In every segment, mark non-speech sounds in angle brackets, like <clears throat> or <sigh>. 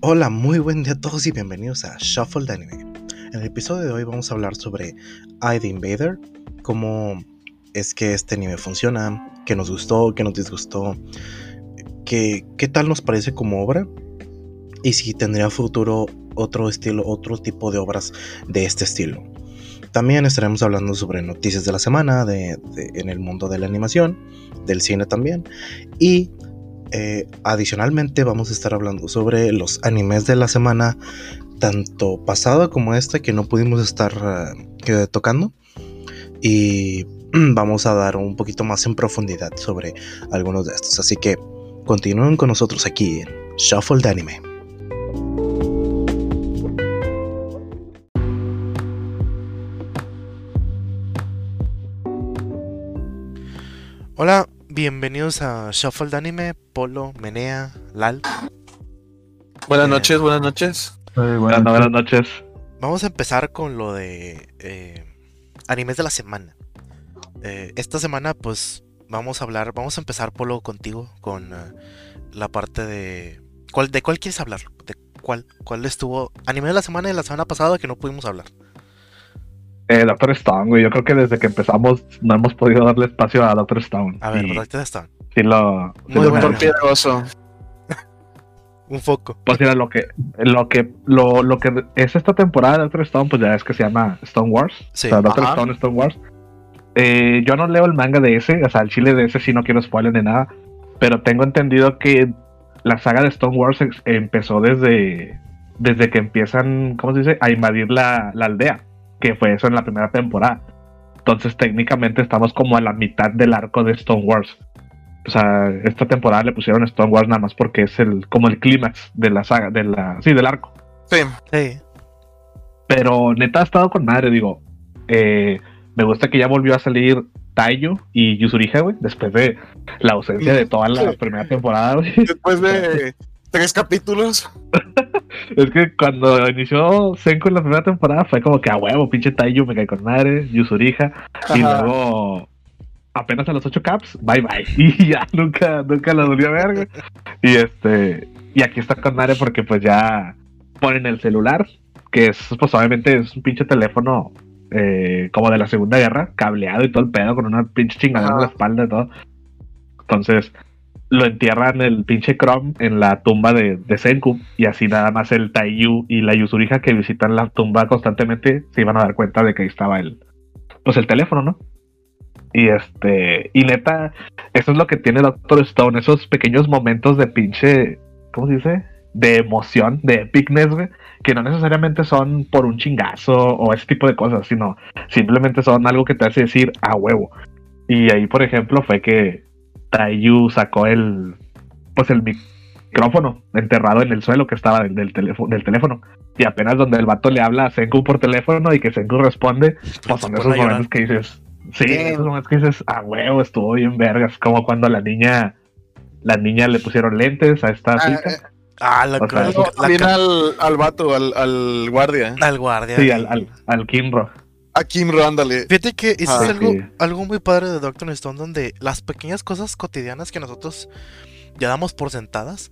Hola, muy buen día a todos y bienvenidos a Shuffle de Anime. En el episodio de hoy vamos a hablar sobre I the Invader, cómo es que este anime funciona, qué nos gustó, qué nos disgustó, qué, qué tal nos parece como obra y si tendría futuro otro estilo, otro tipo de obras de este estilo. También estaremos hablando sobre noticias de la semana de, de, en el mundo de la animación, del cine también. Y eh, adicionalmente vamos a estar hablando sobre los animes de la semana, tanto pasada como esta que no pudimos estar uh, tocando. Y <clears throat> vamos a dar un poquito más en profundidad sobre algunos de estos. Así que continúen con nosotros aquí en Shuffle de Anime. Hola, bienvenidos a Shuffle de Anime, Polo, Menea, Lal. Buenas eh, noches, buenas noches. Buenas, buenas, noches. Vamos a empezar con lo de eh, animes de la semana. Eh, esta semana, pues, vamos a hablar, vamos a empezar, Polo, contigo, con uh, la parte de... ¿cuál, ¿De cuál quieres hablar? ¿De cuál? ¿Cuál estuvo? Anime de la semana de la semana pasada que no pudimos hablar. Eh, Doctor Stone, güey. Yo creo que desde que empezamos no hemos podido darle espacio a Doctor Stone. A ver, y... Doctor Stone. Sí, lo. Sí Muy Doctor Piedroso. <laughs> Un foco. Pues mira, lo que, lo que, lo, lo que es esta temporada de Doctor Stone, pues ya es que se llama Stone Wars. Sí. O sea, Doctor Ajá. Stone, Stone Wars. Eh, yo no leo el manga de ese, o sea, el chile de ese sí no quiero spoiler ni nada. Pero tengo entendido que la saga de Stone Wars empezó desde, desde que empiezan, ¿cómo se dice? A invadir la, la aldea que fue eso en la primera temporada. Entonces técnicamente estamos como a la mitad del arco de Stone Wars. O sea, esta temporada le pusieron Stone Wars nada más porque es el como el clímax de la saga, de la, sí, del arco. Sí. Sí. Pero neta ha estado con madre, digo. Eh, me gusta que ya volvió a salir Taiyo y Yusuriha, güey, después de la ausencia de toda la primera temporada, güey. Después de <laughs> tres capítulos. <laughs> <laughs> Es que cuando inició Senko en la primera temporada fue como que a huevo, pinche Taiyo me cae con madre, Yusuriha. Y luego, apenas a los 8 caps, bye bye. <laughs> Y ya nunca, nunca la volví a ver. Y este, y aquí está con madre porque pues ya ponen el celular, que es, pues obviamente es un pinche teléfono eh, como de la Segunda Guerra, cableado y todo el pedo, con una pinche chingadera en la espalda y todo. Entonces, lo entierran el pinche Chrome en la tumba de, de Senku y así nada más el Taiyu y la Yusuriha que visitan la tumba constantemente se iban a dar cuenta de que ahí estaba el pues el teléfono, ¿no? Y este y neta, eso es lo que tiene Doctor Stone, esos pequeños momentos de pinche ¿cómo se dice? de emoción, de epicness, que no necesariamente son por un chingazo o ese tipo de cosas, sino simplemente son algo que te hace decir a huevo. Y ahí, por ejemplo, fue que Taiyu sacó el pues el micrófono enterrado en el suelo que estaba del, del, teléfono, del teléfono. Y apenas donde el vato le habla a Senku por teléfono y que Senku responde, pues son esos momentos que dices, sí, esos momentos que dices, ah, huevo, estuvo bien vergas, como cuando la niña, la niña le pusieron lentes a esta Ah, chica. eh, Ah, la, O sea, la- no, la- también al, al vato, al, al guardia. al guardia. Sí, al, al, al Kinro. A Kimro, ándale. Fíjate que eso Ah, es algo, sí. algo muy padre de Doctor Stone, donde las pequeñas cosas cotidianas que nosotros ya damos por sentadas,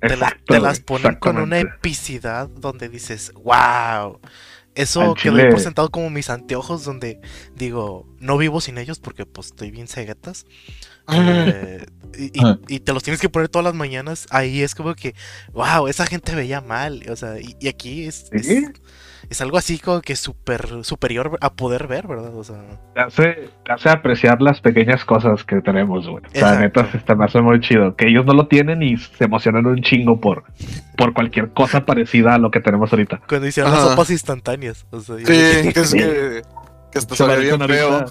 te, las- te ponen con una epicidad donde dices, wow. Eso que doy por sentado como mis anteojos, donde digo, no vivo sin ellos porque pues estoy bien ceguetas. Eh, y, y- y te los tienes que poner todas las mañanas. Ahí es como que, wow, esa gente veía mal. O sea, y, y aquí es, es, Sí. es algo así como que super, superior a poder ver, ¿verdad? O sea, Te hace, te hace apreciar las pequeñas cosas que tenemos, güey. O sea, neta, se está- me hace muy chido. Que ellos no lo tienen y se emocionan un chingo por, por cualquier cosa parecida a lo que tenemos ahorita. cuando hicieron las sopas instantáneas. O sea, yo- Sí, que es <laughs> que, que hasta sabía bien feo.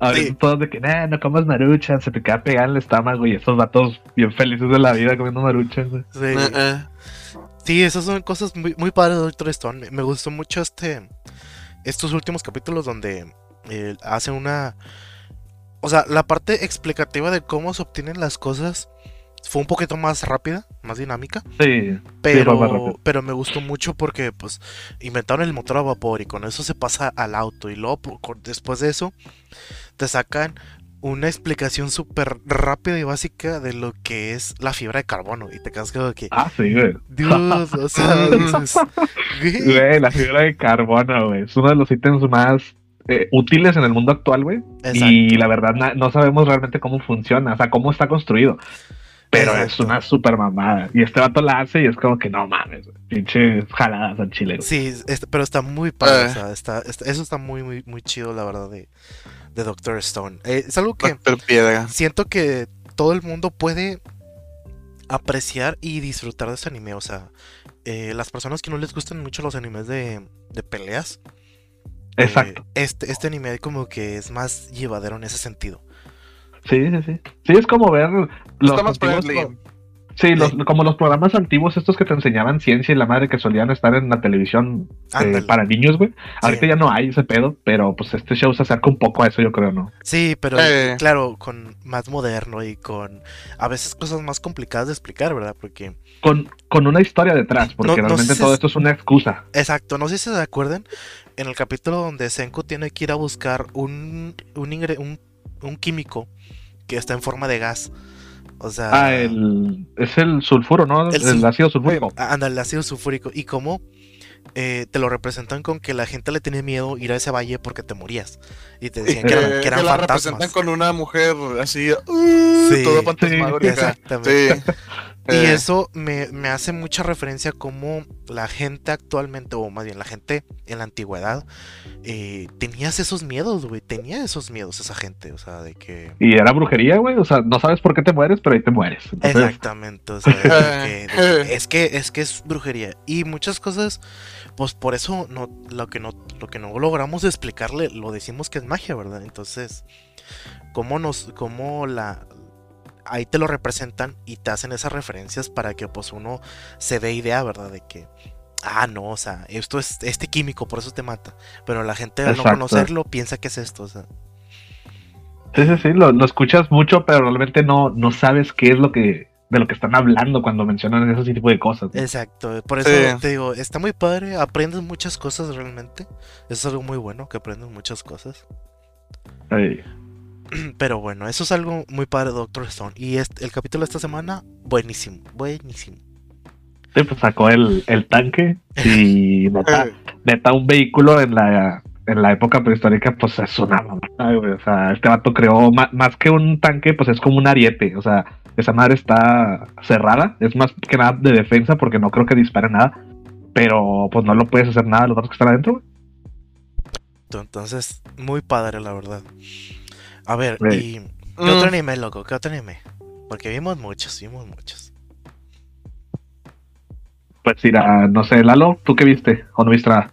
Ahorita Sí. todos de que, nah, no comas maruchan, se te queda pegada en el estómago y estos vatos bien felices de la vida comiendo maruchan, güey. sí. Eh, eh. Sí, esas son cosas muy, muy padres de Doctor Stone. Me, me gustó mucho este estos últimos capítulos donde eh, hacen una... O sea, la parte explicativa de cómo se obtienen las cosas fue un poquito más rápida, más dinámica. Sí, Pero, pero me gustó mucho porque pues inventaron el motor a vapor y con eso se pasa al auto y luego después de eso te sacan una explicación súper rápida y básica de lo que es la fibra de carbono. Y te quedas como que. Ah, sí, güey. Dios, o sea, <laughs> dices, güey, Güey, la fibra de carbono, güey. Es uno de los ítems más eh, útiles en el mundo actual, güey. Y la verdad no sabemos realmente cómo funciona, o sea, cómo está construido. Pero es una super mamada. Y este vato la hace y es como que no mames. Pinche jaladas al chile. güey. Sí, es- pero está muy padre. Eh. o sea, está, está- eso está muy, muy, muy chido, la verdad, de, de Doctor Stone. Eh, es algo que siento que todo el mundo puede apreciar y disfrutar de este anime. O sea, eh, las personas que no les gustan mucho los animes de, de peleas. eh, Exacto. este, este anime como que es más llevadero en ese sentido. Sí, sí, sí. Sí, es como ver los Está más Sí, los- como los programas antiguos, estos que te enseñaban ciencia y la madre que solían estar en la televisión eh, para niños, güey. Ahorita Sí. ya no hay ese pedo, pero pues este show se acerca un poco a eso, yo creo, ¿no? Sí, pero Eh. claro, con más moderno y con a veces cosas más complicadas de explicar, ¿verdad? Porque Con, con una historia detrás, porque No- no realmente si todo es- esto es una excusa. Exacto, no sé si se acuerdan, en el capítulo donde Senku tiene que ir a buscar un, un, ingre- un, un químico que está en forma de gas. O sea, Ah, el, es el sulfuro, ¿no? El ácido sulfúrico. anda, el ácido sulfúrico. Y cómo eh, te lo representan con que la gente le tenía miedo ir a ese valle porque te morías. Y te decían que, eran- Eh, <laughs> que eran que la fantasmas. representan con una mujer así, uh, Sí, toda fantasmagórica. Exactamente. Sí. Y eso me, me hace mucha referencia a cómo la gente actualmente, o más bien la gente en la antigüedad, eh, tenías esos miedos, güey. Tenía esos miedos esa gente, o sea, de que... Y era brujería, güey. O sea, no sabes por qué te mueres, pero ahí te mueres. Entonces, Exactamente, o sea, de que- <laughs> de que- es que es que es brujería y muchas cosas, pues por eso no lo que no lo que no logramos explicarle lo decimos que es magia, ¿verdad? Entonces, cómo nos cómo la ahí te lo representan y te hacen esas referencias para que pues uno se dé idea, ¿verdad? De que ah, no, o sea, esto es este químico, por eso te mata, pero la gente al no conocerlo piensa que es esto, o sea, Sí, sí, sí, lo, lo escuchas mucho, pero realmente no, no sabes qué es lo que de lo que están hablando cuando mencionan ese tipo de cosas. ¿no? Exacto, por eso Sí. te digo, está muy padre, aprendes muchas cosas realmente. Eso es algo muy bueno, que aprendes muchas cosas. Ay, <clears throat> Pero bueno, eso es algo muy padre de Doctor Stone. Y este- el capítulo de esta semana, buenísimo, buenísimo. Sí, pues sacó el, el tanque y <laughs> neta, neta, un vehículo en la, en la época prehistórica, pues es una mamada, güey. O sea, este vato creó ma- más, que un tanque, pues es como un ariete. O sea, esa madre está cerrada. Es más que nada de defensa porque no creo que dispare nada. Pero pues no lo puedes hacer nada a los otros que están adentro, güey. Entonces, muy padre, la verdad. A ver. ¿y qué Mm. otro anime, loco? ¿Qué otro anime? Porque vimos muchos, vimos muchos. Pues mira, no sé, Lalo, ¿tú qué viste? ¿O no viste nada?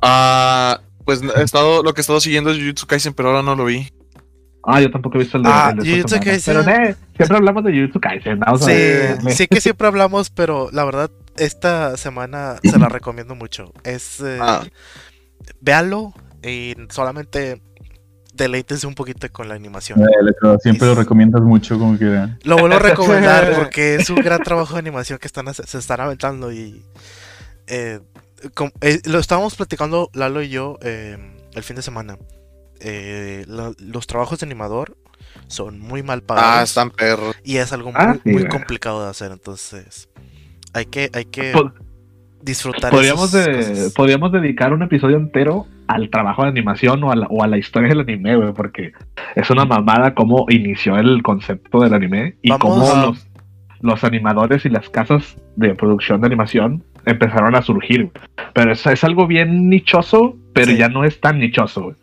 Ah, pues he estado, lo que he estado siguiendo es Jujutsu Kaisen, pero ahora no lo vi. Ah, yo tampoco he visto el de, Ah, el de Jujutsu semana. Kaisen. Pero eh, siempre hablamos de Jujutsu Kaisen. Vamos a Sí, ver. sí que siempre hablamos, pero la verdad, esta semana se la recomiendo mucho. Es. eh, Ah. véanlo y solamente deleítense un poquito con la animación. Eh, siempre lo recomiendas mucho, como que Lo vuelvo a recomendar <laughs> porque es un gran trabajo de animación que están, se están aventando y eh, eh, lo estábamos platicando Lalo y yo eh, el fin de semana. Eh, la- los trabajos de animador son muy mal Ah, pagados están perros. y es algo Ah, muy, sí, muy güey. complicado de hacer, entonces hay que hay que Pod- disfrutar Podríamos, de- podríamos dedicar un episodio entero al trabajo de animación o a la, o a la historia del anime, güey, porque es una mamada cómo inició el concepto del anime y Vamos cómo a- los, los animadores y las casas de producción de animación empezaron a surgir. Pero es, es algo bien nichoso, pero Sí. ya no es tan nichoso. güey.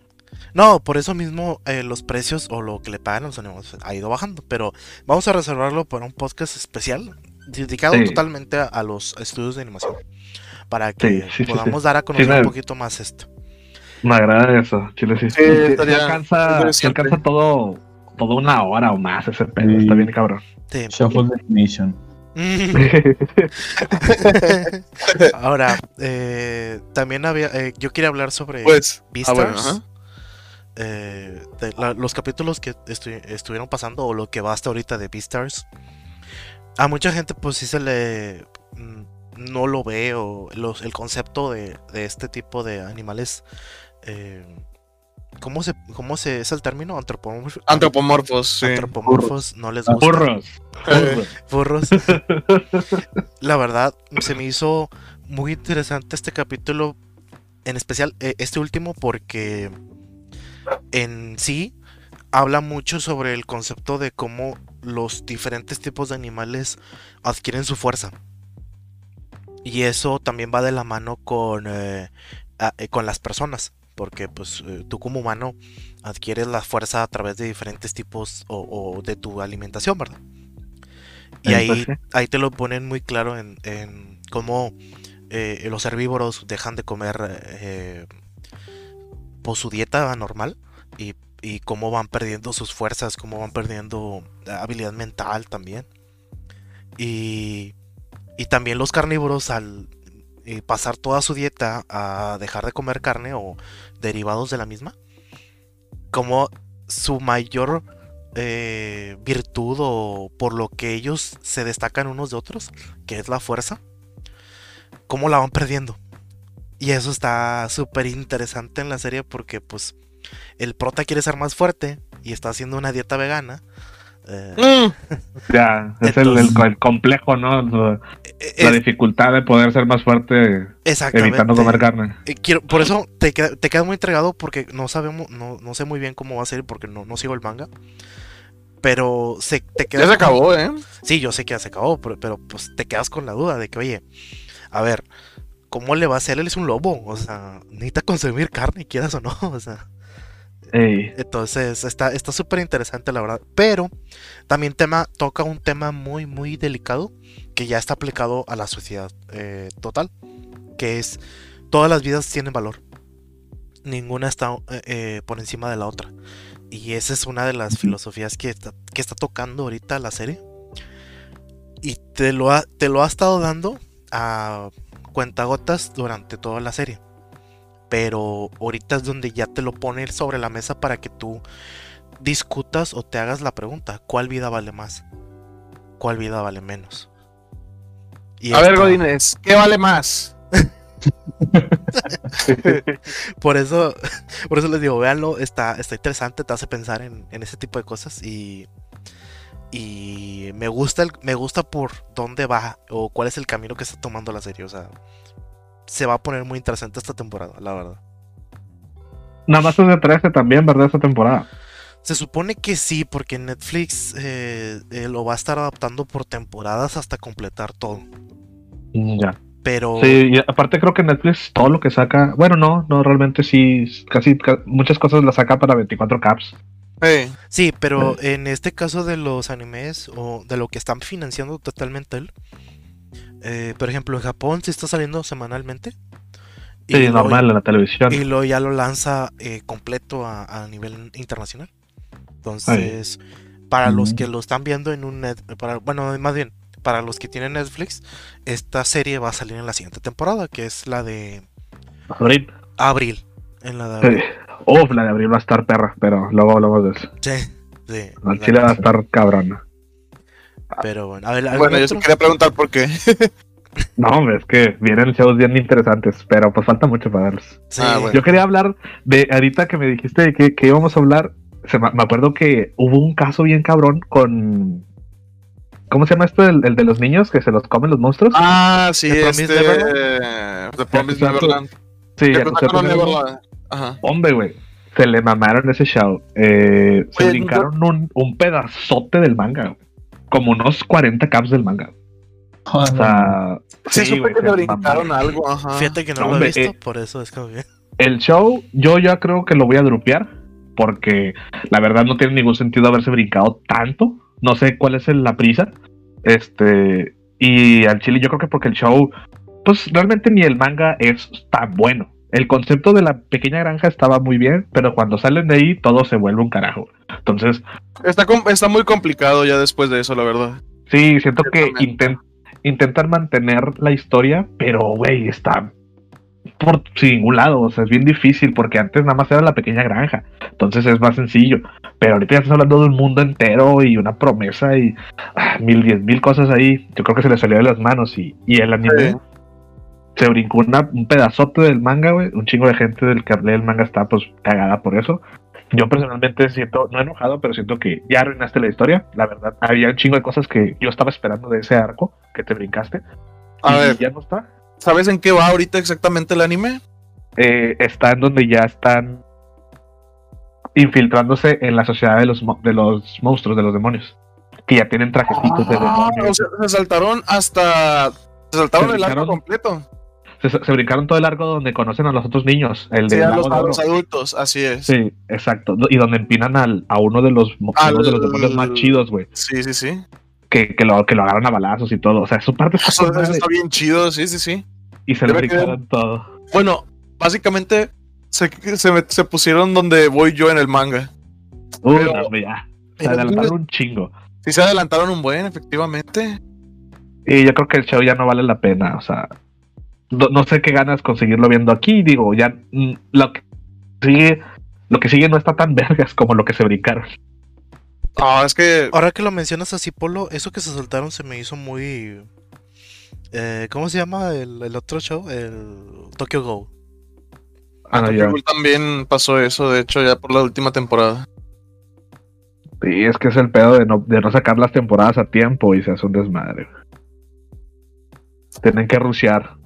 No, por eso mismo eh, los precios o lo que le pagan a los animadores ha ido bajando. Pero vamos a reservarlo para un podcast especial dedicado Sí. totalmente a, a los estudios de animación. Para que Sí, sí, sí, podamos sí. dar a conocer Sí, un poquito más esto. Me agrada eso, chile, sí. Sí, Sí, estaría alcanza, alcanza todo, todo una hora o más ese pedo, Sí. está bien cabrón. Sí. Shuffle Definition. <laughs> <laughs> Ahora, eh, también había. eh, yo quería hablar sobre Pues, ah, Beastars. bueno, ajá. eh, de la- los capítulos que estu- estuvieron pasando o lo que va hasta ahorita de Beastars. A mucha gente pues sí se le mm, no lo ve o los, el concepto de, de este tipo de animales eh, ¿Cómo se, cómo se es el término? Antropomorfos. Antropomorfos, sí. Antropomorfos no les gusta. Burros. Burros. <laughs> <laughs> La verdad, se me hizo muy interesante este capítulo, en especial eh, este último, porque en sí habla mucho sobre el concepto de cómo los diferentes tipos de animales adquieren su fuerza. Y eso también va de la mano con, eh, a- eh, con las personas. Porque pues eh, tú como humano adquieres la fuerza a través de diferentes tipos o, o de tu alimentación, ¿verdad? Y ahí, pues sí. ahí te lo ponen muy claro en, en cómo los herbívoros dejan de comer por su dieta normal y, y cómo van perdiendo sus fuerzas, cómo van perdiendo habilidad mental también. Y, y también los carnívoros al eh, pasar toda su dieta a dejar de comer carne o derivados de la misma, como su mayor eh, virtud o por lo que ellos se destacan unos de otros, que es la fuerza, cómo la van perdiendo. Y eso está súper interesante en la serie porque pues el prota quiere ser más fuerte y está haciendo una dieta vegana. Eh, mm, <laughs> Ya, es el, el- complejo, ¿no? La, eh, la dificultad de poder ser más fuerte evitando comer carne. Quiero- por eso te, te quedas muy entregado porque no sabemos, no, no sé muy bien cómo va a ser porque no, no sigo el manga. Pero se, te ya quedas se con- acabó, ¿eh? Sí, yo sé que ya se acabó, pero, pero, pues te quedas con la duda de que, oye, a ver, ¿cómo le va a hacer? Él es un lobo, o sea, necesita consumir carne, quieras o no, <laughs> o sea. Ey, Entonces, está está súper interesante, la verdad. Pero también tema, toca un tema muy, muy delicado que ya está aplicado a la sociedad eh, total, que es todas las vidas tienen valor. Ninguna está eh, eh, por encima de la otra. Y esa es una de las filosofías que está, que está tocando ahorita la serie. Y te lo ha, te lo ha estado dando a cuentagotas durante toda la serie. Pero ahorita es donde ya te lo pone sobre la mesa para que tú discutas o te hagas la pregunta, ¿cuál vida vale más? ¿Cuál vida vale menos? Y A ver, Godínez, ¿qué vale más? <laughs> por eso, por eso les digo, véanlo, está, está interesante, te hace pensar en, en ese tipo de cosas y, y me gusta el- me gusta por dónde va o cuál es el camino que está tomando la serie, o sea, se va a poner muy interesante esta temporada, la verdad. Nada más es de 13 también, ¿verdad? Esta temporada. Se supone que sí, porque Netflix eh, eh, lo va a estar adaptando por temporadas hasta completar todo. Mm, Ya. Pero Sí, y aparte creo que Netflix todo lo que saca, bueno, no, no, realmente sí, casi ca- muchas cosas las saca para 24 caps. Eh, sí, pero en este caso de los animes o de lo que están financiando totalmente él, eh, por ejemplo, en Japón sí está saliendo semanalmente. Sí, luego- normal en la televisión. Y luego ya lo lanza eh, completo a, a nivel internacional. Entonces, para los Mm. que lo están viendo en un net, para, bueno, más bien, para los que tienen Netflix, esta serie va a salir en la siguiente temporada, que es la de Abril. abril. En la de Sí. abril. Uf, la de abril va a estar perra, pero luego hablamos de eso. Sí, sí, la chile va a estar cabrona. Pero bueno, a ver, ¿algún bueno, yo sí otro? quería preguntar por qué. <laughs> No, hombre, es que vienen shows bien interesantes, pero pues falta mucho para verlos. Sí, Ah, bueno. Yo quería hablar de, ahorita que me dijiste de que, que íbamos a hablar, se me, me acuerdo que hubo un caso bien cabrón con... ¿Cómo se llama esto? El, el de los niños que se los comen los monstruos. Ah, sí, The este. Neverland. The Promised Exacto. Neverland. sí, pero- Neverland. Ajá. Hombre, güey. Se le mamaron ese show. Eh, se brincaron un, un pedazote del manga. güey. Como unos 40 caps del manga. O sea, Se sí, supe que le brincaron algo, ajá. Fíjate que no No, lo he visto, eh. por eso es como que... El show, yo ya creo que lo voy a drupear. Porque la verdad no tiene ningún sentido haberse brincado tanto. No sé cuál es la prisa. Este. Y al chile, yo creo que porque el show. Pues realmente ni el manga es tan bueno. El concepto de la pequeña granja estaba muy bien, pero cuando salen de ahí todo se vuelve un carajo. Entonces, Está, está muy complicado ya después de eso, la verdad. sí, siento que Ciertamente. inten- intentan mantener la historia, pero güey, está por ningún lado. O sea, es bien difícil porque antes nada más era la pequeña granja. Entonces es más sencillo. Pero ahorita ya estás hablando de un mundo entero y una promesa y ah, mil, diez mil cosas ahí. Yo creo que se le salió de las manos y, y el anime. Sí. Se brincó una- un pedazote del manga, güey. Un chingo de gente del que lee el manga está pues cagada por eso. Yo personalmente siento, no enojado, pero siento que ya arruinaste la historia. La verdad, había un chingo de cosas que yo estaba esperando de ese arco que te brincaste. A y ver. ya no está. ¿Sabes en qué va ahorita exactamente el anime? Eh, está en donde ya están infiltrándose en la sociedad de los, de los monstruos, de los demonios. Que ya tienen trajecitos de Ah, demonios. o sea, se saltaron hasta. Se saltaron Se el arco completo. Se, se brincaron todo el arco donde conocen a los otros niños. El de Sí, a los, a adultos, así es. Sí, exacto. Y donde empinan al, a uno de los, Al- de los demonios más chidos, güey. Sí, sí, sí. Que, que, lo, que lo agarran a balazos y todo. O sea, su parte está Eso, eso está bien chido, sí, sí, sí. Y se quedar- brincaron todo. Bueno, básicamente se, se, me- se pusieron donde voy yo en el manga. Uh, Pero- no, ya. Se adelantaron un chingo. Sí se adelantaron un buen, efectivamente. Y yo creo que el show ya no vale la pena. O sea, no, no sé qué ganas conseguirlo viendo aquí. Digo, ya mm, lo que sigue, lo que sigue no está tan <laughs> vergas como lo que se brincaron. Ah, es que Ahora que lo mencionas así, Polo, eso que se soltaron se me hizo muy. eh, ¿Cómo se llama el, el otro show? El Tokyo Go. Ah, no, Tokyo ya. Ghoul también pasó eso, de hecho, ya por la última temporada. Sí, es que es el pedo de no, de no sacar las temporadas a tiempo y se hace un desmadre. Tienen que rushear.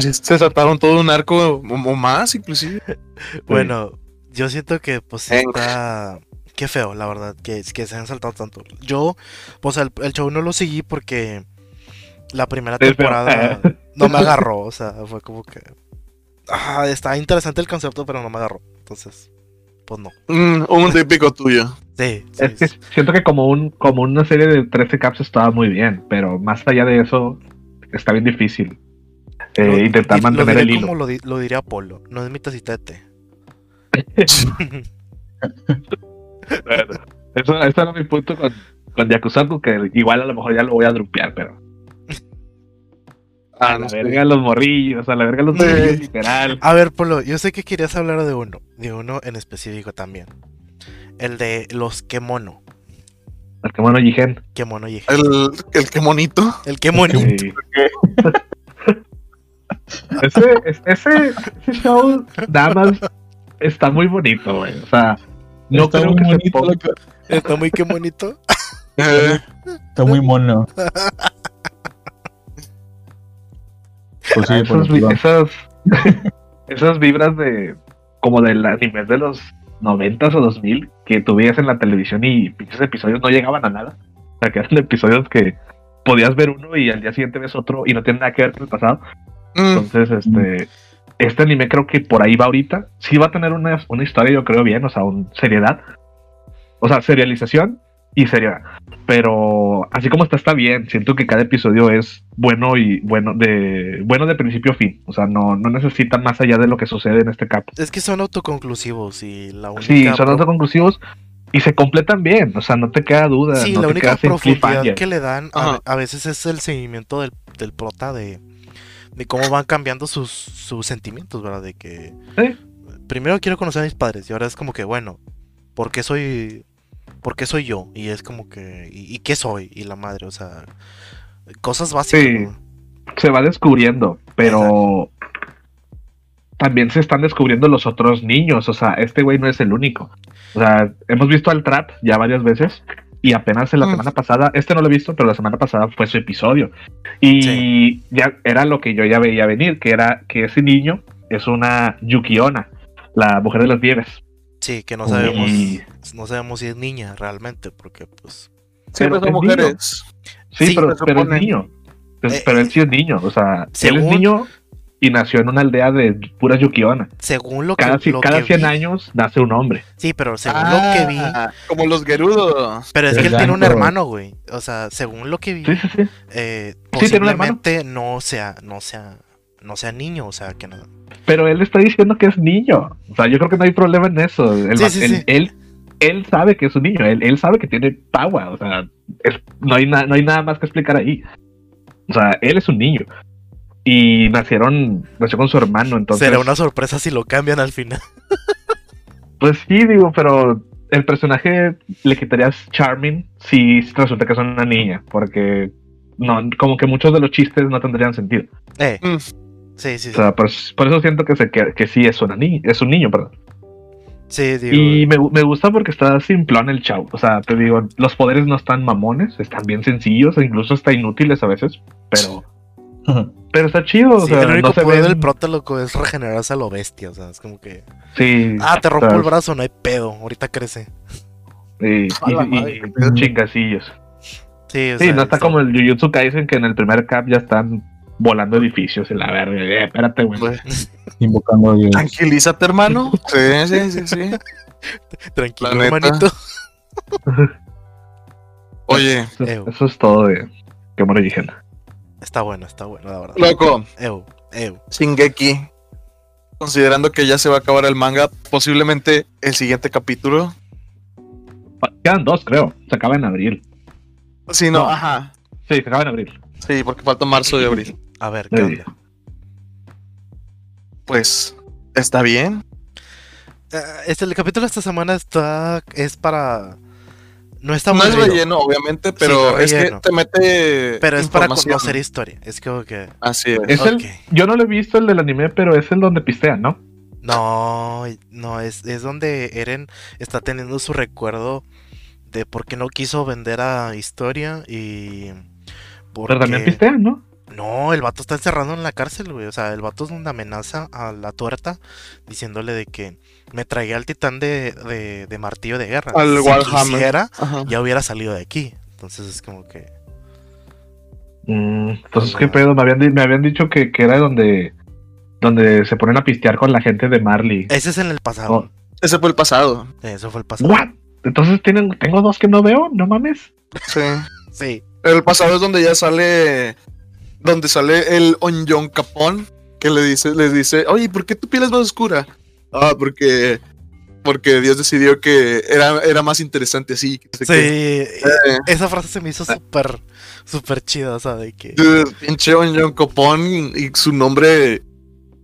Se saltaron todo un arco o, o más, inclusive. <laughs> Bueno, yo siento que pues sí Eh. está. Qué feo, la verdad, que, que se han saltado tanto. Yo, pues el, el show no lo seguí porque la primera temporada no me agarró. O sea, fue como que. Ah, está interesante el concepto, pero no me agarró. Entonces, pues no. Mm, un típico tuyo. Sí, sí, Es que sí. siento que como un como una serie de 13 caps estaba muy bien, pero más allá de eso está bien difícil. Eh, Lo- intentar mantener lo el hilo. como lo, di- lo diría Polo. No es mi té. Bueno, eso, eso era mi punto con, con Yakuzaku, que igual a lo mejor ya lo voy a drupear, pero a la no sé. verga los morrillos, a la verga los morrillos, literal. A ver, Polo, yo sé que querías hablar de uno. De uno en específico también. El de los Kemono. El que mono Jigen. Kemono y El, el que monito. El Kemono. Sí. ese, es- ese, ese show nada más está muy bonito, güey. O sea, no Está creo muy que se bonito ponga. que- Está muy que bonito. Eh, Está muy mono. Pues sí, va. esas, <laughs> esas vibras de como del anime de los 90 o 2000 que tú veías en la televisión y pinches episodios no llegaban a nada. O sea, que eran episodios que podías ver uno y al día siguiente ves otro y no tiene nada que ver con el pasado. mm, Entonces, este, este anime creo que por ahí va ahorita. Sí va a tener una, una historia, yo creo, bien, o sea, un seriedad. O sea, serialización y seriedad. Pero así como está, está bien. Siento que cada episodio es bueno y bueno de bueno de principio a fin. O sea, no, no necesita más allá de lo que sucede en este cap. Es que son autoconclusivos y la única. Sí, son pro- autoconclusivos y se completan bien. O sea, no te queda duda. Sí, no la te única profundidad que le dan a veces es el seguimiento del, del prota de, de cómo van cambiando sus, sus sentimientos, ¿verdad? De que Sí. primero quiero conocer a mis padres y ahora es como que, bueno, ¿por qué soy, por qué soy yo? Y es como que, ¿y, y qué soy? Y la madre, o sea, cosas básicas. Sí. ¿no? se va descubriendo, pero también se están descubriendo los otros niños. O sea, este güey no es el único. O sea, hemos visto al Trap ya varias veces y apenas en la Mm. semana pasada, este no lo he visto, pero la semana pasada fue su episodio. Y Sí. ya era lo que yo ya veía venir, que era que ese niño es una Yukiona, la mujer de las nieves. Sí, que no sabemos, Y- no sabemos si es niña realmente, porque pues... siempre pero son mujeres. Sí, Sí, pero, pero es niño. Pues, Eh, pero él sí es niño. O sea, él según- es niño y nació en una aldea de puras Yukiona. Según lo que, Cada, lo cada que 100 vi- años nace un hombre. Sí, pero según lo que vi... Ah, Como los Gerudos. Pero es que él tiene un hermano, güey. O sea, según lo que vi, Sí, sí, sí. eh, Sí, tiene un hermano. posiblemente no sea, no sea, no sea niño, o sea, que no. Pero él está diciendo que es niño. O sea, yo creo que no hay problema en eso. El Sí, va- sí, él, sí. Él, él sabe que es un niño. Él, él sabe que tiene power. O sea, es- no, hay na- no hay nada más que explicar ahí. O sea, él es un niño. Y nacieron, nació con su hermano. Entonces, Será una sorpresa si lo cambian al final. <laughs> Pues sí, digo, pero el personaje le quitarías Charming si resulta que es una niña, porque no, como que muchos de los chistes no tendrían sentido. Eh, Mm. Sí, sí, O sí. sea, por, por eso siento que, se, que, que sí es, una ni es un niño, perdón. Sí, digo. Y me, me gusta porque está simplón el chavo. O sea, te digo, los poderes no están mamones, están bien sencillos e incluso hasta inútiles a veces, pero, pero está chido. o sí, sea, el único no se poder ven- del prota, loco, es regenerarse a lo bestia. O sea, es como que. Sí, Ah, te rompo el brazo, no hay pedo. Ahorita crece. <laughs> Y, y- chingacillos. Sí, o Sí, sea, no está esto- como el Jujutsu Kaisen que en el primer cap ya están volando edificios y la verga. Eh, espérate, güey. Güey, Invocando a Dios. Tranquilízate, hermano. <laughs> Sí, sí, sí, sí. Tranquilo, hermanito. <laughs> Oye, Eso, es todo de Kemono Jigen. Está bueno, está bueno, la verdad. loco, Ew, ew. Shingeki. Considerando que ya se va a acabar el manga, posiblemente el siguiente capítulo. Quedan dos, creo. Se acaba en abril. Sí, no, No. ajá. Sí, se acaba en abril. Sí, porque falta marzo y abril. <laughs> A ver, ¿qué onda? Pues, está bien. Eh, Este, el capítulo de esta semana está. Es para. No está No es relleno, obviamente, pero es es que te mete. Pero es para conocer historia. Es como que. Así es. El, yo no lo he visto el del anime, pero es el donde pistean, ¿no? No, no, es, es donde Eren está teniendo su recuerdo de por qué no quiso vender a Historia y... Pero también porque- pistean, ¿no? No, el vato está encerrado en la cárcel, güey. O sea, el vato es donde amenaza a la tuerta diciéndole de que me traía al titán de, de, de martillo de guerra. Al si Warhammer. quisiera, Ajá. ya hubiera salido de aquí. Entonces es como que... Mm, entonces, ¿qué pedo? Me habían, me habían dicho que, que era donde, donde se ponen a pistear con la gente de Marley. Ese es en el pasado. Oh. Ese fue el pasado. Eso fue el pasado. ¿What? Entonces tienen, tengo dos que no veo, no mames. Sí. <laughs> Sí. El pasado es donde ya sale. Donde sale el Onyon Capón. Que le dice, les dice, oye, ¿por qué tu piel es más oscura? Ah, porque. Porque Dios decidió que era, era más interesante así. que Sí, qué. Eh, esa frase se me hizo súper, súper chida, o sea, de que... pinche Onyon Capón y su nombre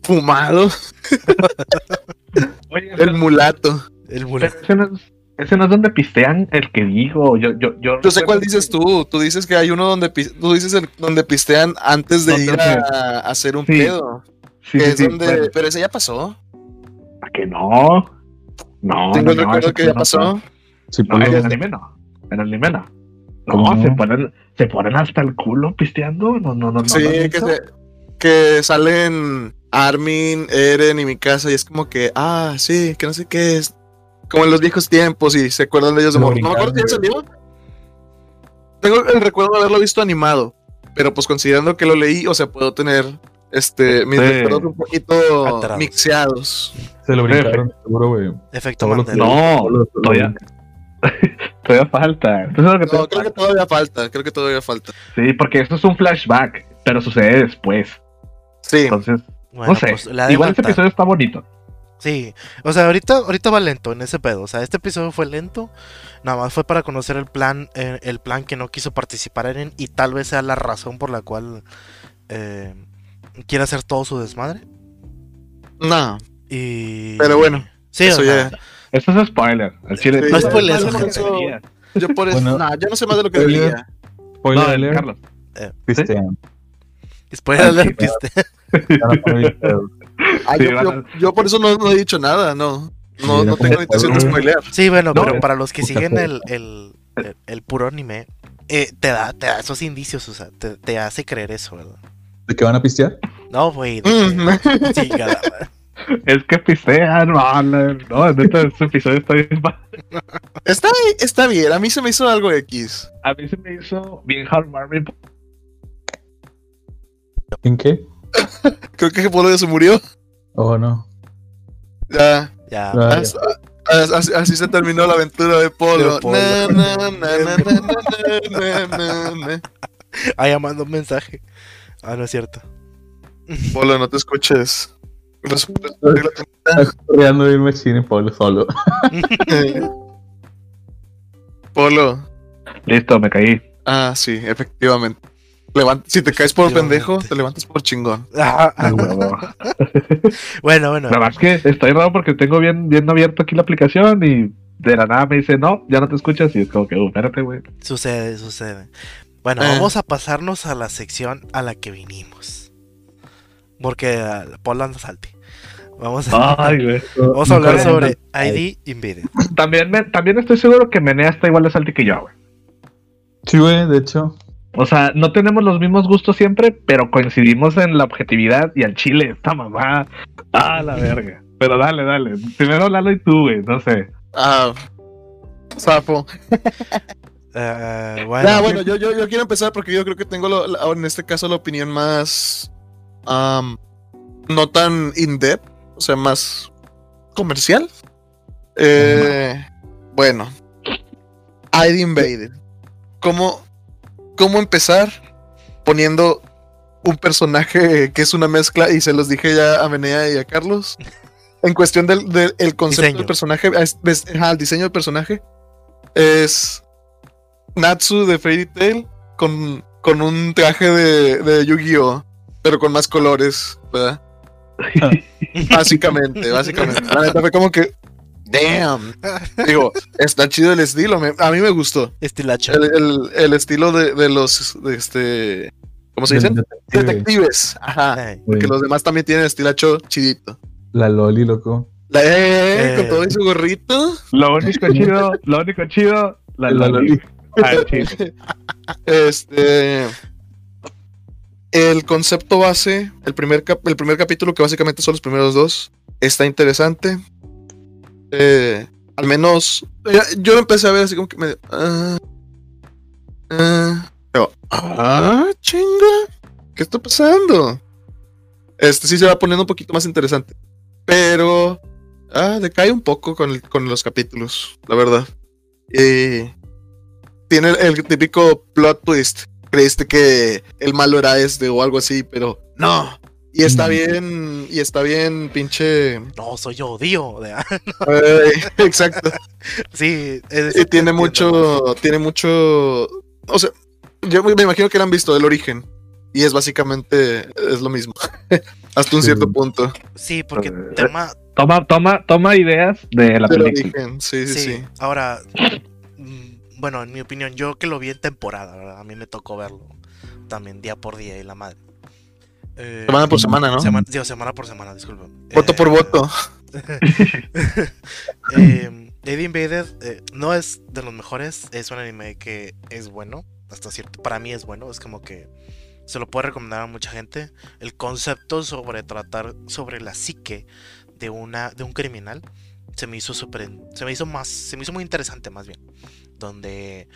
fumado. <laughs> Oye, El mulato. El mula- pero ese no, es, donde pistean el que digo. Yo, yo, yo, Yo sé cuál dices tú. Tú dices que hay uno donde tú dices el- donde pistean antes de ir a, a hacer un Sí. pedo. Sí, que sí, es sí, donde, pero ese ya pasó. ¿a que no? No, Tengo no, el no, recuerdo que ya no pasó. Sí, No, en el anime no. En el anime no. No, ¿Cómo se ponen, se ponen hasta el culo pisteando. No, no, no. no sí, ¿lo has que, se- que salen Armin, Eren y mi casa y es como que, ah, sí, que no sé qué es. Como en los viejos tiempos y se acuerdan de ellos de morro. No me acuerdo si salió. Tengo el recuerdo de haberlo visto animado, pero pues considerando que lo leí, o sea, puedo tener este mis Sí. recuerdos un poquito mixeados. se lo brincaron, seguro, güey. Efecto Mandela. No, todavía, <laughs> todavía falta. Entonces, lo que No, creo que falta. todavía falta, creo que todavía falta. Sí, porque esto es un flashback, pero sucede después. Sí, Entonces, Bueno, no sé. pues, Igual este episodio está bonito. Sí, o sea, ahorita, ahorita va lento en ese pedo. O sea, este episodio fue lento. Nada más fue para conocer el plan, eh, el plan que no quiso participar en y tal vez sea la razón por la cual eh, quiere hacer todo su desmadre. no, Y. Pero bueno, sí, eso ya. Esto es spoiler. El chile Sí, No gente. eso- Yo por eso, Bueno. nah, yo no sé más de lo que Spoiler. debería. Spoiler No, Carlos. pistean. Después Ah, Ah, Sí, yo, por eso no, no he dicho nada, no. No, Sí, no no tengo intención de spoiler. spoilear. Sí, bueno, No, pero es- para los que siguen el, el, el, el puro anime, eh, te, da, te da esos indicios, o sea, te, te hace creer eso, ¿verdad? ¿De qué van a pistear? No, güey. Mm. que- <laughs> sí, Es que pistean, no, no, neta, este episodio está bien. está, está bien, a mí se me hizo algo X. A mí se me hizo bien heartwarming. ¿En qué? <laughs> Creo que Polo ya se murió. Oh, no. Ya. Ya. Ah, así, se terminó la aventura de Polo. Ah, ya mandó un mensaje. Ah, no es cierto. Polo, no te escuches. Estás corriendo irme cine, Polo, solo. <laughs> Polo. Listo, me caí. Ah, sí, efectivamente. Levant- si te caes por pendejo, te levantas por chingón. Ah, <laughs> bueno, bueno. La verdad es que estoy raro porque tengo bien, bien abierto aquí la aplicación y de la nada me dice, no, ya no te escuchas. Y es como que, uh, espérate, güey. Sucede, sucede. Bueno, Eh. vamos a pasarnos a la sección a la que vinimos. Porque uh, Paul anda salte. Vamos a, Ay, <laughs> güey. vamos a hablar sobre ID Invaded. También, me- también estoy seguro que Menea está igual de salty que yo, güey. Sí, güey, de hecho. O sea, no tenemos los mismos gustos siempre, pero coincidimos en la objetividad y al chile, esta mamá. Ah, la verga. Pero dale, dale. Primero Lalo y tú, güey, no sé. Ah, Sapo. <laughs> Eh, bueno, Ah, bueno, yo, yo, yo quiero empezar porque yo creo que tengo lo- la- en este caso la opinión más. no tan in-depth, o sea, más comercial. Eh, bueno, ID Invaded. ¿Cómo, ¿Cómo empezar poniendo un personaje que es una mezcla? Y se los dije ya a Menea y a Carlos. En cuestión del, del- el concepto Diseño. del personaje, es- es- ajá, el diseño del personaje es Natsu de Fairy Tail con, con un traje de, de Yu-Gi-Oh! Pero con más colores, ¿verdad? <laughs> Básicamente, básicamente. La neta fue como que. Damn. Digo, está chido el estilo. me- a mí me gustó. estilacho. El, el- el estilo de, de los. De este. ¿Cómo se dicen? Detective, Detectives. Ajá. Eh, Porque los demás también tienen estilacho chidito. La Loli, loco. La, eh, Eh. Con todo y su gorrito. Lo único chido, lo único chido, la, La Loli. Loli. Ah, chido. Este. El concepto base, el primer, cap- el primer capítulo, que básicamente son los primeros dos, está interesante. Eh, al menos. Yo empecé a ver así como que me. ah, ah, pero, ah, chinga. ¿Qué está pasando? Este sí se va poniendo un poquito más interesante. Pero. Ah, decae un poco con, con los capítulos, la verdad. Y tiene el, el típico plot twist. Creíste que el malo era este o algo así, pero no. Y está Mm. bien, y está bien, pinche. no, soy yo, Dio. de- eh, exacto. sí, es- Y tiene mucho, tiene mucho. O sea, yo me imagino que lo han visto del origen. Y es básicamente es lo mismo. <laughs> Hasta un Sí. cierto punto. Sí, porque Eh, tema. Toma, toma, toma ideas de la Del película. origen, sí, sí, Sí, sí. ahora. mm, Bueno, en mi opinión, yo que lo vi en temporada, ¿verdad? A mí me tocó verlo también día por día y la madre. Eh, Semana por semana, ¿no? Semana, digo, semana por semana, disculpe. Voto por voto. <laughs> eh, Lady Invaded eh, no es de los mejores, es un anime que es bueno, hasta cierto, para mí es bueno, es como que se lo puedo recomendar a mucha gente. El concepto sobre tratar sobre la psique de una de un criminal se me hizo súper, se me hizo más, se me hizo muy interesante más bien, donde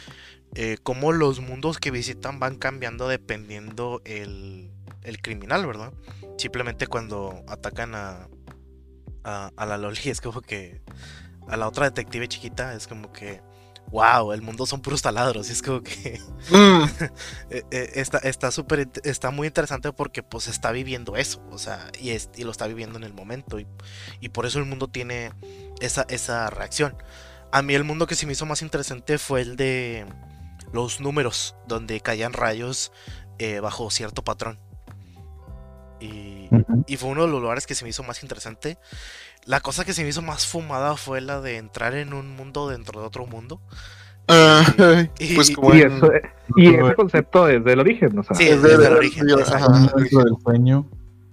eh, cómo los mundos que visitan van cambiando dependiendo el, el criminal, ¿verdad? Simplemente cuando atacan a, a, a la Loli <laughs> es como que a la otra detective chiquita es como que wow, el mundo son puros taladros y es como que Mm, eh, <laughs> eh, está está súper int- está muy interesante porque pues está viviendo eso, o sea, y, es- y lo está viviendo en el momento y, y por eso el mundo tiene esa, esa reacción. A mí el mundo que se me hizo más interesante fue el de los números, donde caían rayos eh, bajo cierto patrón. Y, fue uno de los lugares que se me hizo más interesante. La cosa que se me hizo más fumada fue la de entrar en un mundo dentro de otro mundo. Y- pues y- como Y, en- eso, y ese concepto es del origen, o sea. Sí, es desde de- el de- origen, del sueño.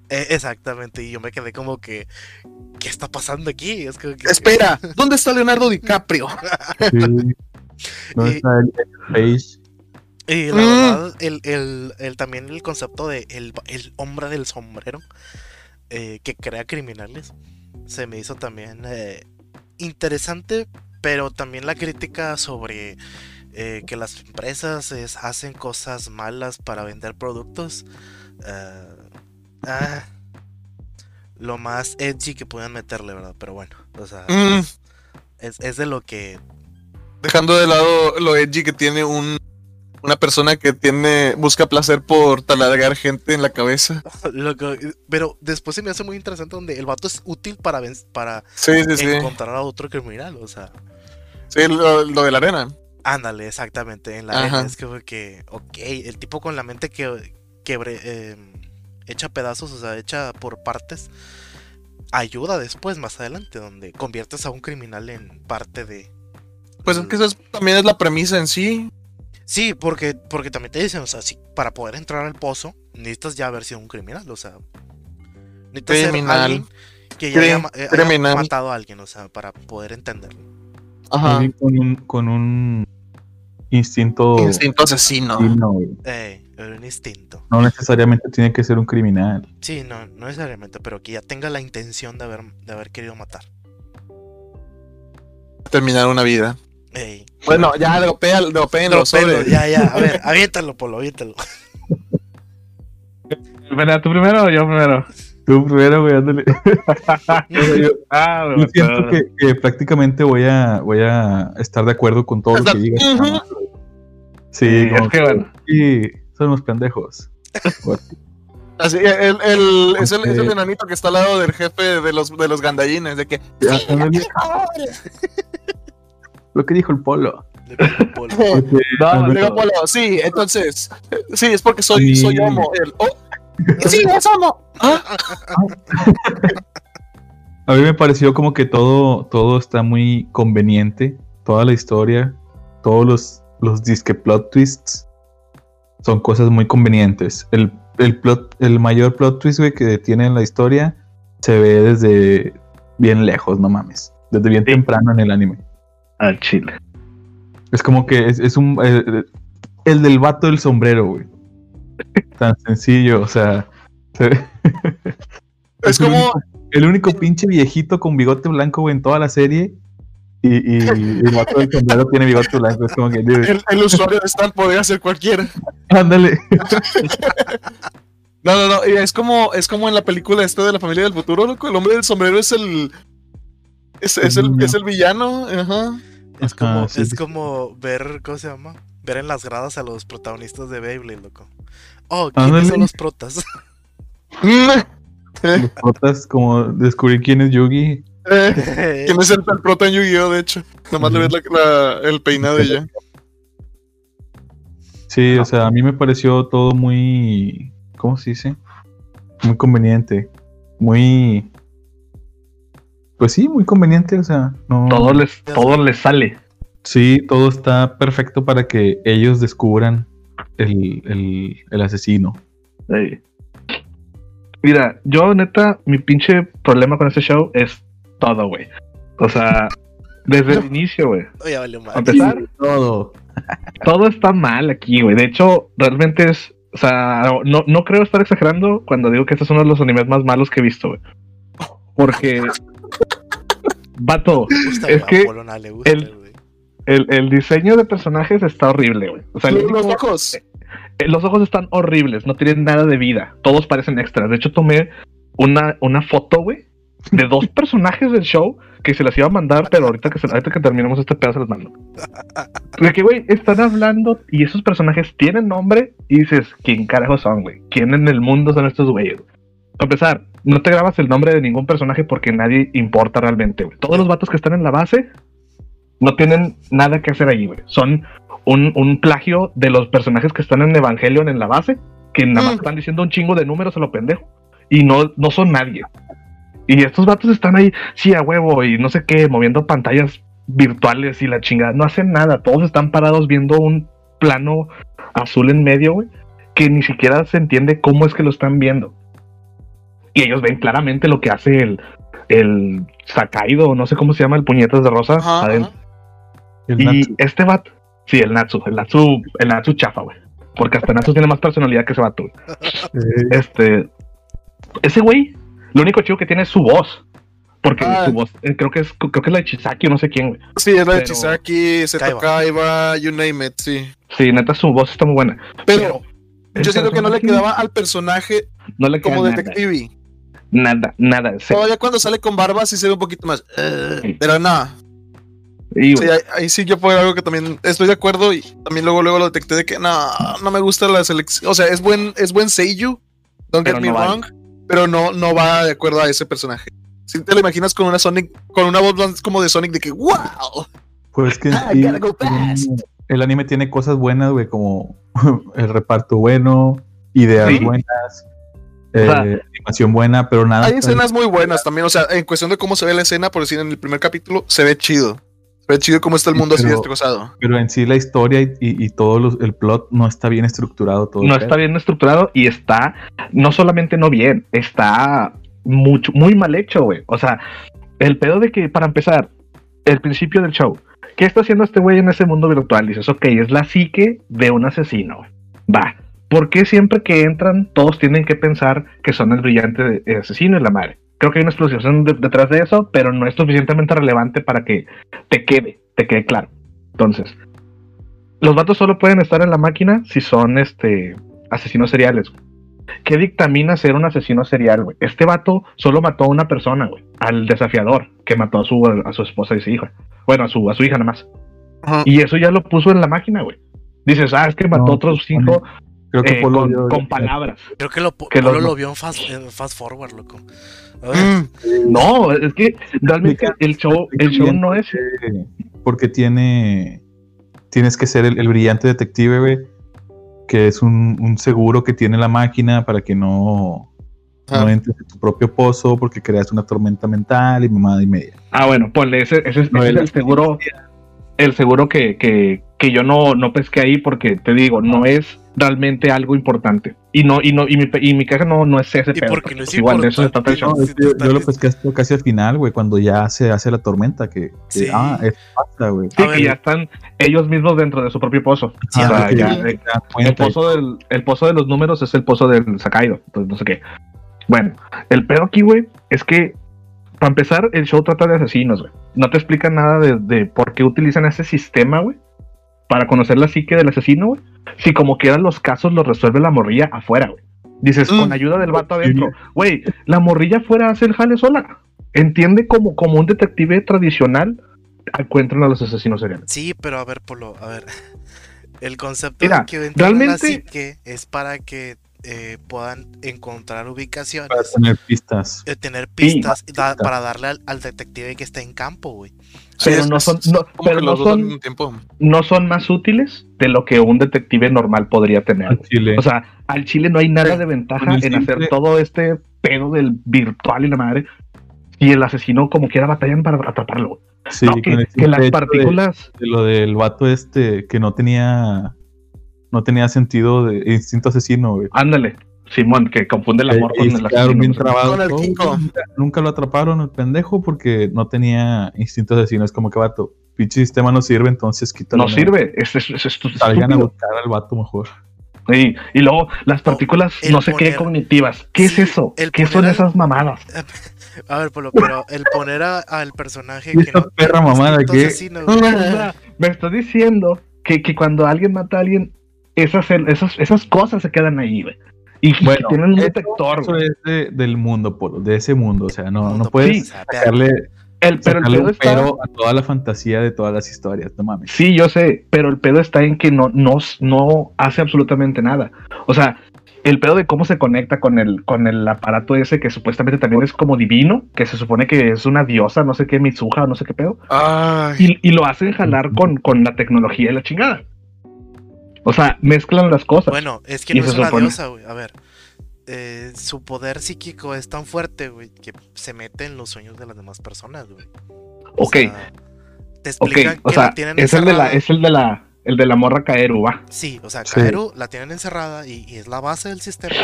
Eh, exactamente, y yo me quedé como que, ¿qué está pasando aquí? Es como que- Espera, <laughs> ¿dónde está Leonardo DiCaprio? Sí. <laughs> ¿Dónde Y- está el Face? Y la Mm. verdad, el, el- el- también el concepto de el, el hombre del sombrero eh, que crea criminales se me hizo también eh, interesante, pero también la crítica sobre eh, que las empresas es- hacen cosas malas para vender productos. eh, ah, lo más edgy que puedan meterle, ¿verdad? Pero bueno, o sea, Mm, es, es de lo que dejando de lado lo edgy que tiene un una persona que tiene busca placer por taladrar gente en la cabeza. <laughs> Lo que- pero después se me hace muy interesante donde el vato es útil para, para Sí, sí, sí. encontrar a otro criminal. O sea, Sí, lo, lo de la arena. ándale, exactamente. En la Ajá. arena es como que, ok, el tipo con la mente que, quebre- eh, hecha pedazos, o sea, hecha por partes, ayuda después, más adelante, donde conviertes a un criminal en parte de. Pues es que eso es- también es la premisa en sí. Sí, porque, porque también te dicen, o sea, si para poder entrar al pozo, necesitas ya haber sido un criminal, o sea. Necesitas ser Criminal. alguien que ya haya, eh, haya matado a alguien, o sea, para poder entenderlo. Ajá. Con un, con un instinto. Instinto asesino. Eh, un instinto. No necesariamente tiene que ser un criminal. Sí, no, no necesariamente, pero que ya tenga la intención de haber, de haber querido matar. Terminar una vida. Ey. Bueno, ya dropea, dropéenlo Dropelo, sobre. ya, ya, a ver, aviéntalo, Polo, aviéntalo. Espera, ¿tú primero o yo primero? Tú primero, güey, ándale. <laughs> yo, Ah, yo siento que, que prácticamente voy a, voy a estar de acuerdo con todo lo que digas. Sí, Sí, como es que bueno. Sí, son unos pendejos. <laughs> Así, el, el- es, el, es el enanito que está al lado del jefe de los, de los gandallines. De que. Lo que dijo el polo. Le Polo. Porque, <laughs> No, Polo, sí, entonces. Sí, es porque soy, Sí. soy homo. El, oh, sí, es homo. Ah, <laughs> A mí me pareció como que todo, todo está muy conveniente. Toda la historia, todos los, los disque plot twists son cosas muy convenientes. El, el, plot, el mayor plot twist güey, que tiene la historia se ve desde bien lejos, no mames. Desde bien Sí. temprano en el anime. Al chile. Es como que es, es un. eh, eh, el del vato del sombrero, güey. Tan sencillo, o sea. se ve- <laughs> Es como. único- el único pinche viejito con bigote blanco, güey, en toda la serie. Y, y el vato del sombrero tiene bigote blanco. Es como que, El, el usuario de Stan podría ser cualquiera. ándale. <laughs> No, no, no. Es como, es como en la película esta de la familia del futuro, loco. El hombre del sombrero es el. Es, es el, es el villano. Ajá. Es como, Ajá, sí, es sí. como ver, ¿cómo se llama? Ver en las gradas a los protagonistas de Beyblade, loco. Oh, ¿quiénes Ándale. son los protas? <laughs> <laughs> Los protas, como descubrir quién es Yugi. Eh, ¿Quién es el, <laughs> el prota en Yu-Gi-Oh? De hecho, nomás le ves la- la- el peinado y ya. Sí, o sea, a mí me pareció todo muy. ¿Cómo se dice? Muy conveniente. Muy. Pues sí, muy conveniente, o sea, no. Todo les, todo les sale. Sí, todo está perfecto para que ellos descubran el, el, el asesino. Sí. Mira, yo neta, mi pinche problema con este show es todo, güey. O sea, desde el <laughs> inicio, güey. Oye, vale, mal. A empezar, Todo. <laughs> todo está mal aquí, güey. De hecho, realmente es. O sea, no, no creo estar exagerando cuando digo que este es uno de los animes más malos que he visto, güey. Porque. Vato, Le gusta, es que el- güey. el, el diseño de personajes está horrible, güey. O sea, Los, ojos. Eh, Los ojos están horribles, no tienen nada de vida. Todos parecen extras. De hecho, tomé una, una foto, güey, de dos <laughs> personajes del show que se las iba a mandar, pero ahorita que, se- ahorita que terminemos este pedazo se las mando. De que, güey, están hablando y esos personajes tienen nombre y dices, ¿quién carajo son, güey? ¿Quién en el mundo son estos güeyes? Para empezar, no te grabas el nombre de ningún personaje porque nadie importa realmente, güey. Todos los vatos que están en la base no tienen nada que hacer ahí, güey. Son un, un plagio de los personajes que están en Evangelion en la base, que nada más Mm. están diciendo un chingo de números a lo pendejo, y no, no son nadie. Y estos vatos están ahí, sí, a huevo, y no sé qué, moviendo pantallas virtuales y la chingada. No hacen nada, todos están parados viendo un plano azul en medio, güey, que ni siquiera se entiende cómo es que lo están viendo. Y ellos ven claramente lo que hace el, el Sakaido, no sé cómo se llama, el puñetas de rosa, Ajá, adentro. ajá. El Y Natsu. este vato, sí, el Natsu, el Natsu, el Natsu chafa, güey. Porque hasta Natsu tiene más personalidad que ese vato, güey. Este, ese güey, lo único chido que tiene es su voz. Porque Ah. su voz, eh, creo que es, creo que es la de Chisaki o no sé quién, güey. Sí, es la de Pero- Chisaki, Seto Kaiba. Kaiba, you name it, sí. Sí, neta, su voz está muy buena. Pero yo siento que no le quedaba al personaje no le queda como nada, detective. Nada, nada. sí. Todavía cuando sale con barba sí se ve un poquito más. eh, pero no. Y, Sí, güey, ahí, ahí sí yo puedo algo que también estoy de acuerdo y también luego luego lo detecté de que no, no me gusta la selección. O sea, es buen, es buen Seiyu, don't Pero get me no vale. wrong, pero no, no va de acuerdo a ese personaje. Si te lo imaginas con una Sonic, con una voz más como de Sonic de que wow. Pues que Ah, sí, el, anime, el anime tiene cosas buenas, güey, como <laughs> el reparto bueno, ideas Sí. buenas, O sea, eh, animación buena, pero nada. Hay escenas muy buenas también, o sea, en cuestión de cómo se ve la escena, por decir en el primer capítulo, se ve chido. Pero chido cómo está el Sí, mundo así destrozado. Pero en sí la historia y, y- y todo los- el plot no está bien estructurado. Todo no está bien estructurado y está no solamente no bien, está mucho, muy mal hecho, güey. O sea, el pedo de que, para empezar, el principio del show, ¿qué está haciendo este güey en ese mundo virtual? Dices, ok, es la psique de un asesino. Va. ¿Por qué siempre que entran todos tienen que pensar que son el brillante asesino y la madre? Creo que hay una explicación de- detrás de eso, pero no es suficientemente relevante para que te quede, te quede claro. Entonces, los vatos solo pueden estar en la máquina si son este asesinos seriales. güey. ¿Qué dictamina ser un asesino serial, güey? Este vato solo mató a una persona, güey. Al desafiador, que mató a su, a su esposa y su hija. Bueno, a su, a su hija nada más. Ajá. Y eso ya lo puso en la máquina, güey. Dices, ah, es que mató No, otros pues, cinco Creo que eh, Polo con, palabras. Creo que lo, <laughs> Que lo- Polo lo vio en fast, en fast forward, loco. Mm, No, es que realmente el show, el show no es. Porque- tiene. Tienes que ser el, el brillante detective, güey. Que es un, un seguro que tiene la máquina para que no, no entres en tu propio pozo porque creas una tormenta mental y mamada y media. Ah, bueno, ponle, ese, ese, ese No, es el- el seguro. El seguro que, que, que yo no, no pesqué ahí porque te digo, no es realmente algo importante. Y no, y no, y mi, y mi caja no, no es ese pedo. porque no es pues, igual de eso se trata el show. Yo, yo lo pesqué hasta casi al final, güey, cuando ya se hace la tormenta. Que, que, Sí. ah, es pasa, güey. Sí, A ver. que ya están ellos mismos dentro de su propio pozo. Sí, o a sea, ver, ya, ya- te das el pozo del, el pozo de los números es el pozo del Sakaido, entonces no sé qué. Bueno, el pedo aquí, güey, es que para empezar, el show trata de asesinos, güey. No te explican nada de, de por qué utilizan ese sistema, güey, para conocer la psique del asesino, güey. Si como quieran los casos los resuelve la morrilla afuera, güey. Dices, Mm. con ayuda del vato adentro. Güey, la morrilla afuera hace el jale sola. Entiende como, como un detective tradicional encuentran a los asesinos seriales. Sí, pero a ver, Polo, a ver. <laughs> El concepto Mira, de que realmente- psique es para que eh, puedan encontrar ubicaciones, para tener pistas. eh, tener pistas y da- pistas. para darle al, al detective que está en campo, güey. Pero no son- no- pero que no los dos al son- mismo tiempo. no son más útiles de lo que un detective normal podría tener. O sea, al Chile no hay nada de ventaja en simple- hacer todo este pedo del virtual y la madre. Y el asesino como quiera batallan para atraparlo. sí, no, que, las de- partículas... de lo del vato este que no tenía no tenía sentido de instinto asesino, güey. Ándale, Simón, que confunde el amor Eh, con el bien. Con Kiko. Nunca, lo atraparon el pendejo porque no tenía instinto asesino. Es como que vato, pinche sistema no sirve, entonces quítalo. No sirve, es, es, es- es Salgan a buscar al vato mejor. Y, y luego las partículas no sé qué cognitivas. ¿Qué Sí, es eso? el ¿Qué son al- esas mamadas? <laughs> A ver, Polo, pero el poner al personaje ¿Y que esta no perra mamada sea, me estás diciendo que, que cuando alguien mata a alguien, esas, esas, esas cosas se quedan ahí, güey. Y que Bueno, tienen un detector, Eso es de- del mundo, Polo, de ese mundo. O sea, no, no puedes sea, vea, sacarle, El, pero el pedo un está. pero a toda la fantasía de todas las historias. No mames. Sí, yo sé, pero el pedo está en que no, no, no hace absolutamente nada. O sea, el pedo de cómo se conecta con el, con el aparato ese que supuestamente también es como divino, que se supone que es una diosa, no sé qué, Mitsuha o no sé qué pedo, Ay, y, y lo hacen jalar con, con la tecnología y la chingada. O sea, mezclan las cosas. Bueno, es que Y no es una diosa, güey. A ver. eh, su poder psíquico es tan fuerte, güey, que se mete en los sueños de las demás personas, güey. Ok, sea, te ok, explican o que sea, la tienen es el de la, es el de la, el de la morra Kaeru, va. Sí, o sea, Sí. Kaeru la tienen encerrada y, y es la base del sistema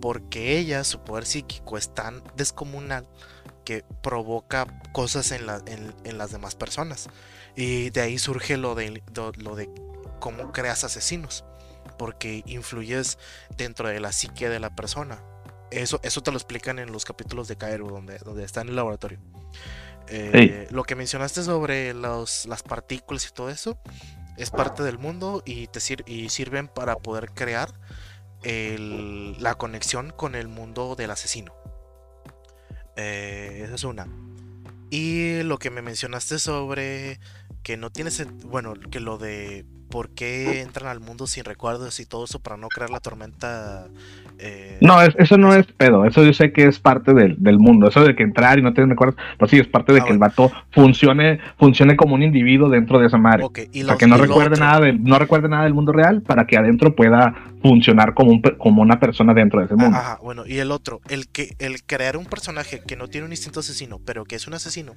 porque ella, su poder psíquico es tan descomunal que provoca cosas en, la- en- en las demás personas. Y de ahí surge lo de, lo de cómo creas asesinos, porque influyes dentro de la psique de la persona. Eso, eso te lo explican en los capítulos de Kaeru, donde, donde está en el laboratorio. Eh, Lo que mencionaste sobre los- las partículas y todo eso, es parte del mundo y te sir- y sirven para poder crear el- la conexión con el mundo del asesino. Eh, esa es una. Y lo que me mencionaste sobre que no tienes, bueno, que lo de por qué entran al mundo sin recuerdos y todo eso para no crear la tormenta. eh, No, es- eso no es pedo. Eso yo sé que es parte del, del mundo. Eso de que entrar y no tener recuerdos, pues sí, es parte de Ah, que el vato funcione, funcione como un individuo dentro de esa madre. y Para que no recuerde nada del, no recuerde nada del mundo real, para que adentro pueda funcionar como, un, como una persona dentro de ese mundo. Ajá, bueno, y el otro, el que el crear un personaje que no tiene un instinto asesino, pero que es un asesino,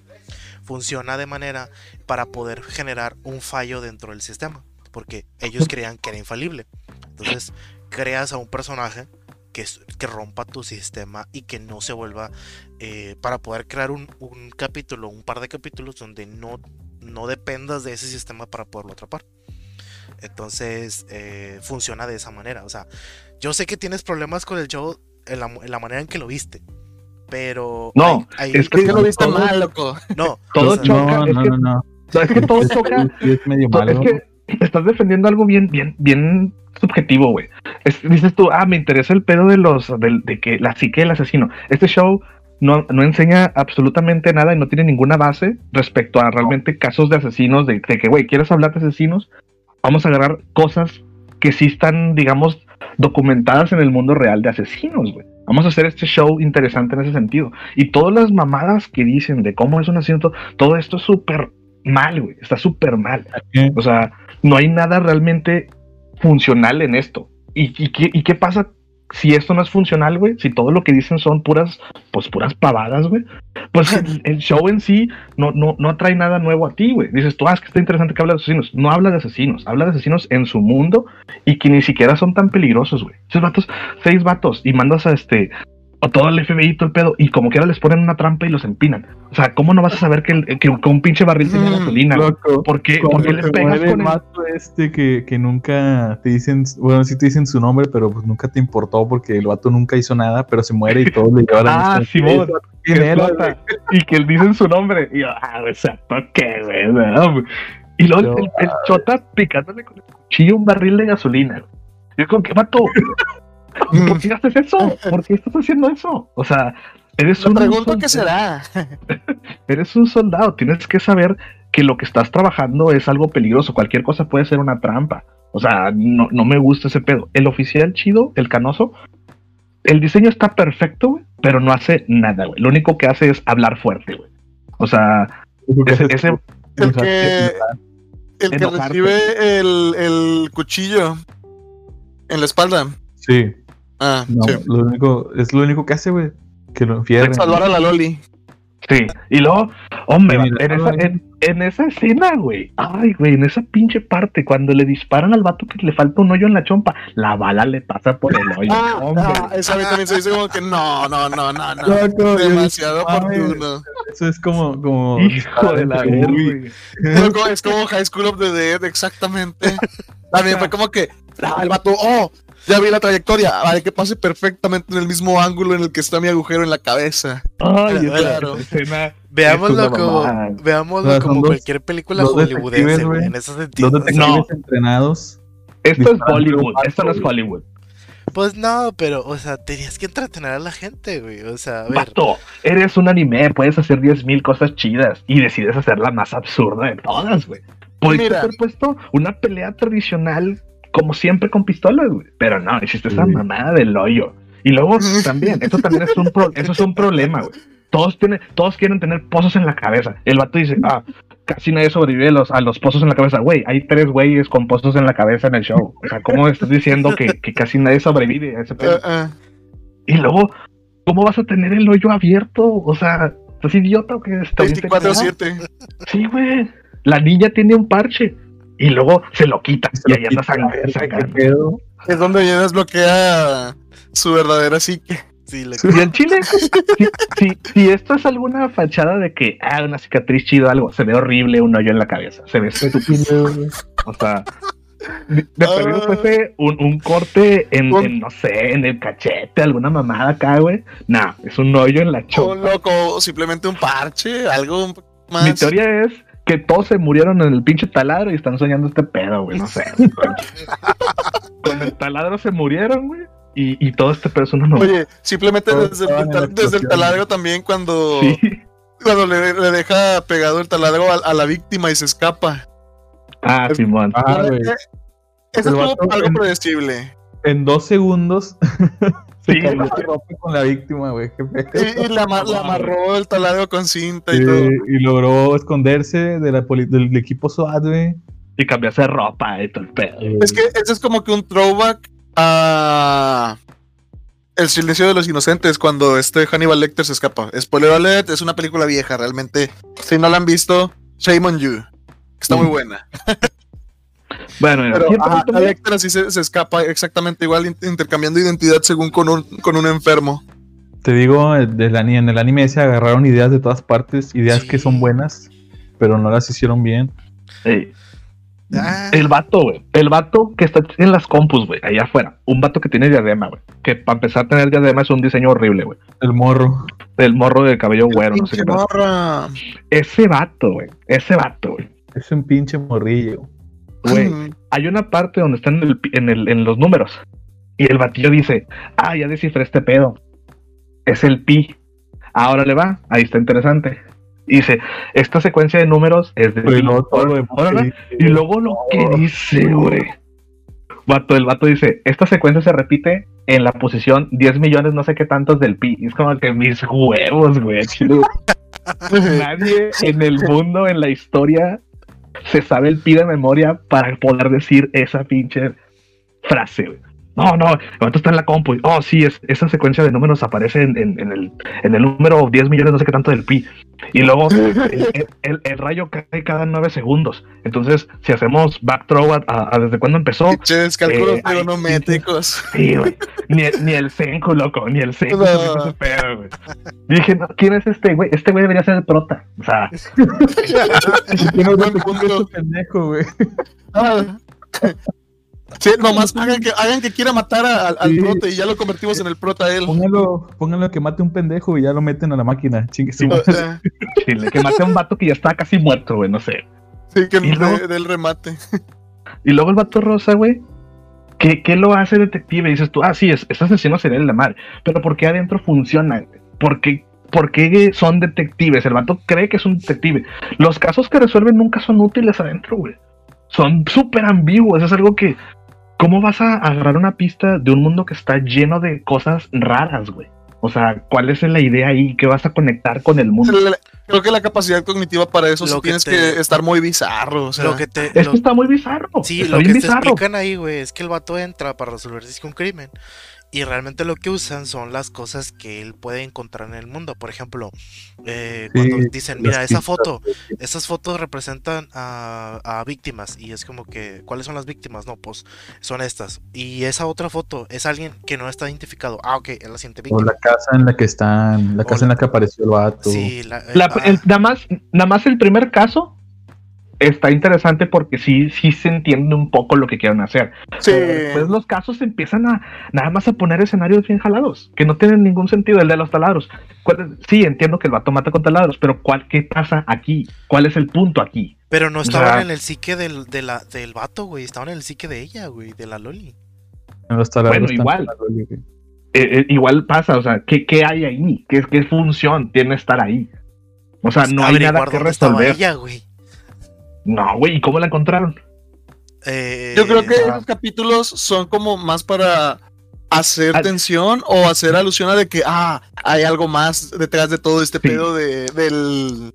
funciona de manera para poder generar un fallo dentro del sistema, porque ellos creían que era infalible. Entonces, creas a un personaje que, que rompa tu sistema y que no se vuelva eh, para poder crear un, un capítulo, un par de capítulos donde no, no dependas de ese sistema para poderlo atrapar. Entonces, eh, funciona de esa manera. O sea, yo sé que tienes problemas con el show en la, en la manera en que lo viste. Pero. No, hay- hay- es Es que lo viste Todo- mal, loco. No, Todo o sea, choca, no, es no, que- no, no. Es que todo choca. Es medio malo. Es que estás defendiendo algo bien, bien, bien subjetivo, güey. Es- Dices tú, ah, me interesa el pedo de los, del- de, que la psique del asesino. Este show no, no enseña absolutamente nada y no tiene ninguna base respecto a realmente casos de asesinos, de, de que, güey, ¿quieres hablar de asesinos? Vamos a agarrar cosas que sí están, digamos, documentadas en el mundo real de asesinos, güey. Vamos a hacer este show interesante en ese sentido. Y todas las mamadas que dicen de cómo es un asesino, todo- esto es súper mal, güey. Está súper mal. O sea, no hay nada realmente funcional en esto. ¿Y, y qué, y qué pasa si esto no es funcional, güey? Si todo lo que dicen son puras, pues puras pavadas, güey. Pues <laughs> el, el show en sí no, no, no atrae nada nuevo a ti, güey. Dices tú, ah, es que está interesante que habla de asesinos. No habla de asesinos, habla de asesinos en su mundo y que ni siquiera son tan peligrosos, güey. Esos vatos, seis vatos, y mandas a este, a todo el FBI y todo el pedo, y como quiera les ponen una trampa y los empinan. O sea, ¿cómo no vas a saber que, el- que, que un pinche barril tenía Mm, gasolina? Loco. ¿Por qué, por qué le pegas con el vato este que, que nunca te dicen, bueno, sí te dicen su nombre, pero pues nunca te importó porque el vato nunca hizo nada, pero se muere y todos le llevan <laughs> Ah, la ¿Quién que era, explota, y que él dicen su nombre. Y yo, ah, o sea, ¿por qué, güey? Y luego el, el chota picándole con el cuchillo un barril de gasolina. Y yo, con qué vato? ¿Por qué haces eso? ¿Por qué estás haciendo eso? O sea, eres un pregunto qué será. <laughs> Eres un soldado. Tienes que saber que lo que estás trabajando es algo peligroso. Cualquier cosa puede ser una trampa. O sea, no, no me gusta ese pedo. El oficial chido, el canoso, el diseño está perfecto, güey, pero no hace nada, güey. Lo único que hace es hablar fuerte, güey. O sea, ese, ese- El que, el que recibe el, el cuchillo en la espalda. Sí, Ah, no, sí. lo único, es lo único que hace, güey, que lo enfierren. Salvar a la Loli. Sí, y luego, hombre, Mira, en esa, en, en esa escena, güey, ay, güey, en esa pinche parte, cuando le disparan al vato que le falta un hoyo en la chompa, la bala le pasa por el hoyo. <laughs> Ah, hombre. ah, esa a mí también se dice como que no, no, no, no, no. Loco, Demasiado oportuno. Eso es como, como Hijo de la güey. Loco, es como High School of the Dead, exactamente. <laughs> También fue como que, ah, el vato, oh, ya vi la trayectoria, vale, que pase perfectamente en el mismo ángulo en el que está mi agujero en la cabeza. Ay, Claro. escena. veámoslo Es como, veámoslo O sea, son como dos- cualquier película dos hollywoodense, güey, en ese sentido. Detectives No. entrenados. Esto es Hollywood, esto no es. Hollywood. Pues no, pero, o sea, tenías que entretener a la gente, güey. O sea, a ver. Vato, eres un anime, puedes hacer 10.000 cosas chidas y decides hacer la más absurda de todas, güey. Mira. haber puesto una pelea tradicional como siempre con pistolas, güey. Pero no, hiciste esa mamada del hoyo. Y luego también, eso también es un, pro- <laughs> eso es un problema, güey. Todos, tienen, todos quieren tener pozos en la cabeza. El vato dice, ah, casi nadie sobrevive a los, a los pozos en la cabeza. Güey, hay tres güeyes con pozos en la cabeza en el show. O sea, ¿cómo estás diciendo que, que casi nadie sobrevive a ese pedo? Ah, ah. Y luego, ¿cómo vas a tener el hoyo abierto? O sea, ¿estás idiota o qué? ¿Estás bien pendejo? 24-7. Sí, güey. La niña tiene un parche. Y luego se lo quita. Se y ahí anda quita, sangre, ¿qué sangre. pedo? Es donde ya desbloquea su verdadera psique. Sí, le- Y el chile, si, si- si esto es alguna fachada de que, ah, una cicatriz chido, algo, se ve horrible un hoyo en la cabeza. Se ve estúpido. O sea, de de Ah. perdido fuese un, un corte en, Un- en, no sé, en el cachete, alguna mamada acá, güey. Nah, es un hoyo en la O chompa. loco, simplemente un parche, algo un poco más. Mi teoría es que todos se murieron en el pinche taladro y están soñando este pedo, güey. No sé. <laughs> Con el taladro se murieron, güey. Y, y todo este pedo es una. Oye, simplemente desde, el tal- desde taladro también cuando, Sí. cuando le, le deja pegado el taladro a, a la víctima y se escapa. Ah, Es- Simón. Ah, güey. Eso vato algo predecible. En dos segundos <laughs> se Sí, cambió de ropa con la víctima, güey. Y, le amarró el taladro con cinta y todo. y logró esconderse de la poli- del equipo SWAT, güey. Y cambiarse de ropa y todo el pedo. Es que ese es como que un throwback a El silencio de los inocentes cuando este Hannibal Lecter se escapa. Spoiler alert, es una película vieja, realmente. Si no la han visto, shame on you. Está muy buena. <laughs> Bueno, Pero siempre ajá, tuve- a Lecter así se, se escapa exactamente igual, in- intercambiando identidad según con un, con un enfermo. Te digo, eh, del en el anime se agarraron ideas de todas partes, ideas Sí. que son buenas, pero no las hicieron bien. Ah, El vato, güey. El vato que está en las compus, güey, allá afuera. Un vato que tiene diadema, güey. Que para empezar a tener diadema es un diseño horrible, güey. El morro. El morro de cabello güero, no sé qué. Morra. Ese vato, güey. Ese vato, güey. Es un pinche morrillo. Güey, hay una parte donde están en, el pi- en, el- en los números. Y el batillo dice, ah, ya descifré este pedo. Es el pi. Ahora le va. Ahí está interesante. Y dice, esta secuencia de números es de pi. todo dice, Y luego lo que dice, güey. Vato, el vato dice, esta secuencia se repite en la posición 10 millones no sé qué tantos del pi. Y es como que mis huevos, güey. <laughs> Nadie en el mundo, en la historia, se sabe el pi de memoria para poder decir esa pinche frase. No, no, vato está en la compu. Oh, sí, es, esa secuencia de números aparece en, en- en el, en el número 10 millones no sé qué tanto del pi. Y luego <laughs> el, el- el- el rayo cae cada 9 segundos. Entonces, si hacemos back throw a, a- a desde cuándo empezó, Pinches cálculos Eh, trigonométricos. Sí, güey. Ni, el- ni el Senku, loco, ni el Senku. No. pedo, dije, no, ¿quién es este güey? Este güey debería ser el prota. O sea, ¿Por qué no Buen te punto. punto. pendejo, güey? <laughs> Sí, nomás hagan que, hagan que quiera matar a- al, al Sí. prota y ya lo convertimos en el prota a él. Póngalo, póngalo que mate un pendejo y ya lo meten a la máquina. Chingue Sí, chile, <laughs> que mate a un vato que ya está casi muerto, güey, no sé. Sí, que luego- de- del remate. <laughs> Y luego el vato rosa, güey. ¿Qué, ¿Qué lo hace detective? Y dices tú, ah, sí, es, es asesino serial la madre. Pero ¿por qué adentro funcionan? ¿Por qué, ¿Por qué son detectives? El vato cree que es un detective. Los casos que resuelven nunca son útiles adentro, güey. Son súper ambiguos. Es algo que. ¿Cómo vas a agarrar una pista de un mundo que está lleno de cosas raras, güey? O sea, ¿cuál es la idea ahí? ¿Qué vas a conectar con el mundo? Creo que la capacidad cognitiva para eso sí que tienes te- que estar muy bizarro. O sea, lo que te. Esto lo- está muy bizarro. Sí, está lo que bien te bizarro. explican ahí, güey, es que el vato entra para resolver disque un crimen. Y realmente lo que usan son las cosas que él puede encontrar en el mundo. Por ejemplo, eh, Sí, cuando dicen, mira, esa pistas, foto, esas fotos representan a, a víctimas. Y es como que, ¿cuáles son las víctimas? No, pues son estas. Y esa otra foto es alguien que no está identificado. Ah, ok, es la siguiente O víctima. la casa en la que están, la casa en la que apareció el vato. Sí, la, eh, La- ah, el- nada, más, nada más el primer caso está interesante porque sí, sí se entiende un poco lo que quieren hacer. sí. Pero después los casos empiezan a nada más a poner escenarios bien jalados, que no tienen ningún sentido. El de los taladros. Sí, entiendo que el vato mata con taladros, pero ¿cuál, ¿qué pasa aquí? ¿Cuál es el punto aquí? pero no o estaban sea- en el psique del, de la, del vato, güey. Estaban en el psique de ella, güey, de la Loli. Bueno, igual. con la Loli, güey. Eh, eh, igual pasa, o sea, ¿qué, qué hay ahí? ¿Qué, ¿Qué función tiene estar ahí? O sea, no hay nada que resolver. ella, güey. No, güey, ¿y cómo la encontraron? Eh, Yo creo que ah, esos capítulos son como más para hacer tensión o hacer alusión a de que, ah, hay algo más detrás de todo este Sí. pedo de, del,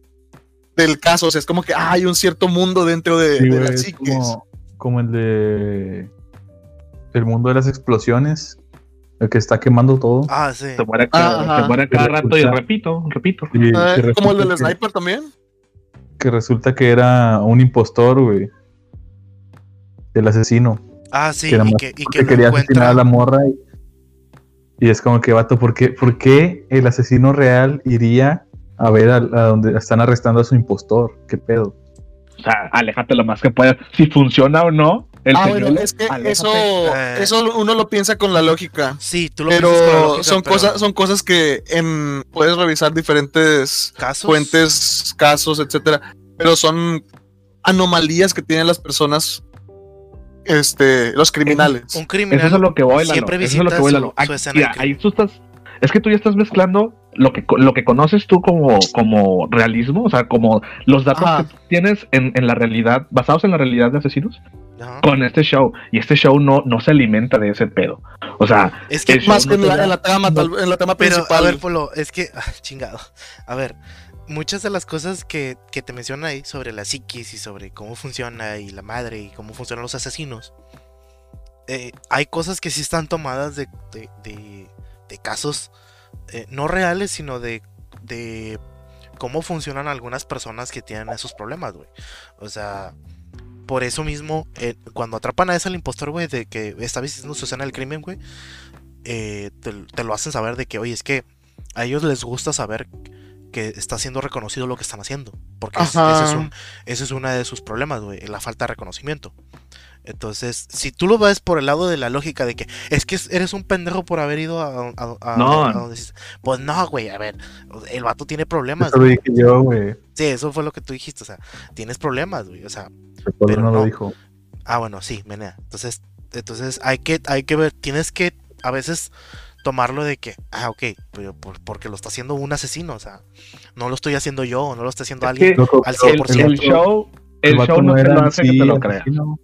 del caso. O sea, es como que ah, hay un cierto mundo dentro de, Sí, de güey, las es psiques. como, como el de el mundo de las explosiones, el que está quemando todo. Ah, sí. Se muere cada, Ajá. se muere cada rato y repito, repito. Y Ah, como el del sniper también. Que resulta que era un impostor, güey. El asesino. Ah, sí, que y que, que quería asesinar encuentra. a la morra. Y, y es como que, vato, ¿por qué, por qué el asesino real iría a ver a, a donde están arrestando a su impostor? ¿Qué pedo? O sea, aléjate lo más que puedas. Si funciona o no, el ah, bueno, es que aléjate. eso, Eh. eso uno lo piensa con la lógica. Sí, tú lo piensas con la Pero lógica, son pero cosas, son cosas que en puedes revisar diferentes casos. fuentes, casos, etcétera. Pero son anomalías que tienen las personas, este, los criminales. Un criminal Eso es lo que voy, Lalo. siempre Eso es a lo que voy, Lalo. Aquí- mira, ahí tú estás. Es que tú ya estás mezclando lo que, lo que conoces tú como, como realismo, o sea, como los datos Ajá. que tienes en, en la realidad, basados en la realidad de asesinos, Ajá. con este show. Y este show no, no se alimenta de ese pedo. O sea, Es que Más que no en la, da- en la trama, tal- en la trama Pero, principal. a ver, Polo, es que, ah, chingado. A ver, muchas de las cosas que, que te mencionan ahí sobre la psiquis y sobre cómo funciona y la madre y cómo funcionan los asesinos, eh, hay cosas que sí están tomadas de, de, de- de casos eh, no reales, sino de, de cómo funcionan algunas personas que tienen esos problemas, güey. O sea, por eso mismo, eh, cuando atrapan a ese al impostor, güey, de que está visitando su escena del crimen, güey, eh, te, te lo hacen saber de que, oye, es que a ellos les gusta saber que está siendo reconocido lo que están haciendo. Porque es- ese, es un, ese es uno de sus problemas, güey, la falta de reconocimiento. Entonces, si tú lo ves por el lado de la lógica de que es que eres un pendejo por haber ido a, a- a- No. a donde dices, pues no, güey, a ver, el vato tiene problemas. Eso lo dije yo, güey. Sí, eso fue lo que tú dijiste, o sea, tienes problemas, güey, o sea, Pero no, no. lo dijo. Ah, bueno, sí, menea. Entonces, entonces hay que, hay que ver, tienes que a veces tomarlo de que, ah, ok, pero por- porque lo está haciendo un asesino, o sea, no lo estoy haciendo yo, no lo está haciendo Es alguien que al pero el, 100%. el show, el show no te era lo hace que te lo creas. asesino.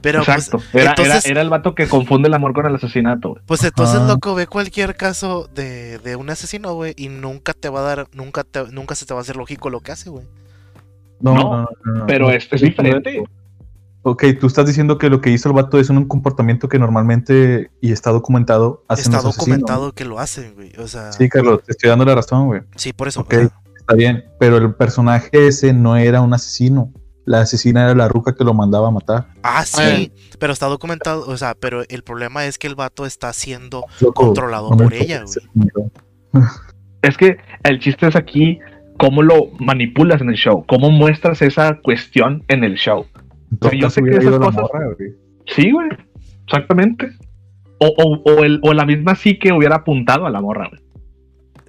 Pero pues, Exacto. era, entonces- era, era el vato que confunde el amor con el asesinato. pues entonces, Ajá. loco, ve cualquier caso de, de un asesino, güey, y nunca te va a dar, nunca te, nunca se te va a hacer lógico lo que hace, güey. No, No, no, no, no, pero no. es- es diferente. Ok, tú estás diciendo que lo que hizo el vato es un comportamiento que normalmente y está documentado hacen Está los documentado que lo hacen, güey, o sea, Sí, Carlos, te estoy dando la razón, güey. sí, por eso. Ok, o sea, está bien. Pero el personaje ese no era un asesino. La asesina era la ruca que lo mandaba a matar. ah, sí, Ay. pero está documentado, o sea, pero el problema es que el vato está siendo Loco, controlado por ella, güey. Es que el chiste es aquí cómo lo manipulas en el show, cómo muestras esa cuestión en el show. Yo sé que esas cosas- morra, güey. Sí, güey. Exactamente. O, o, o, el, o la misma sí que hubiera apuntado a la morra, güey.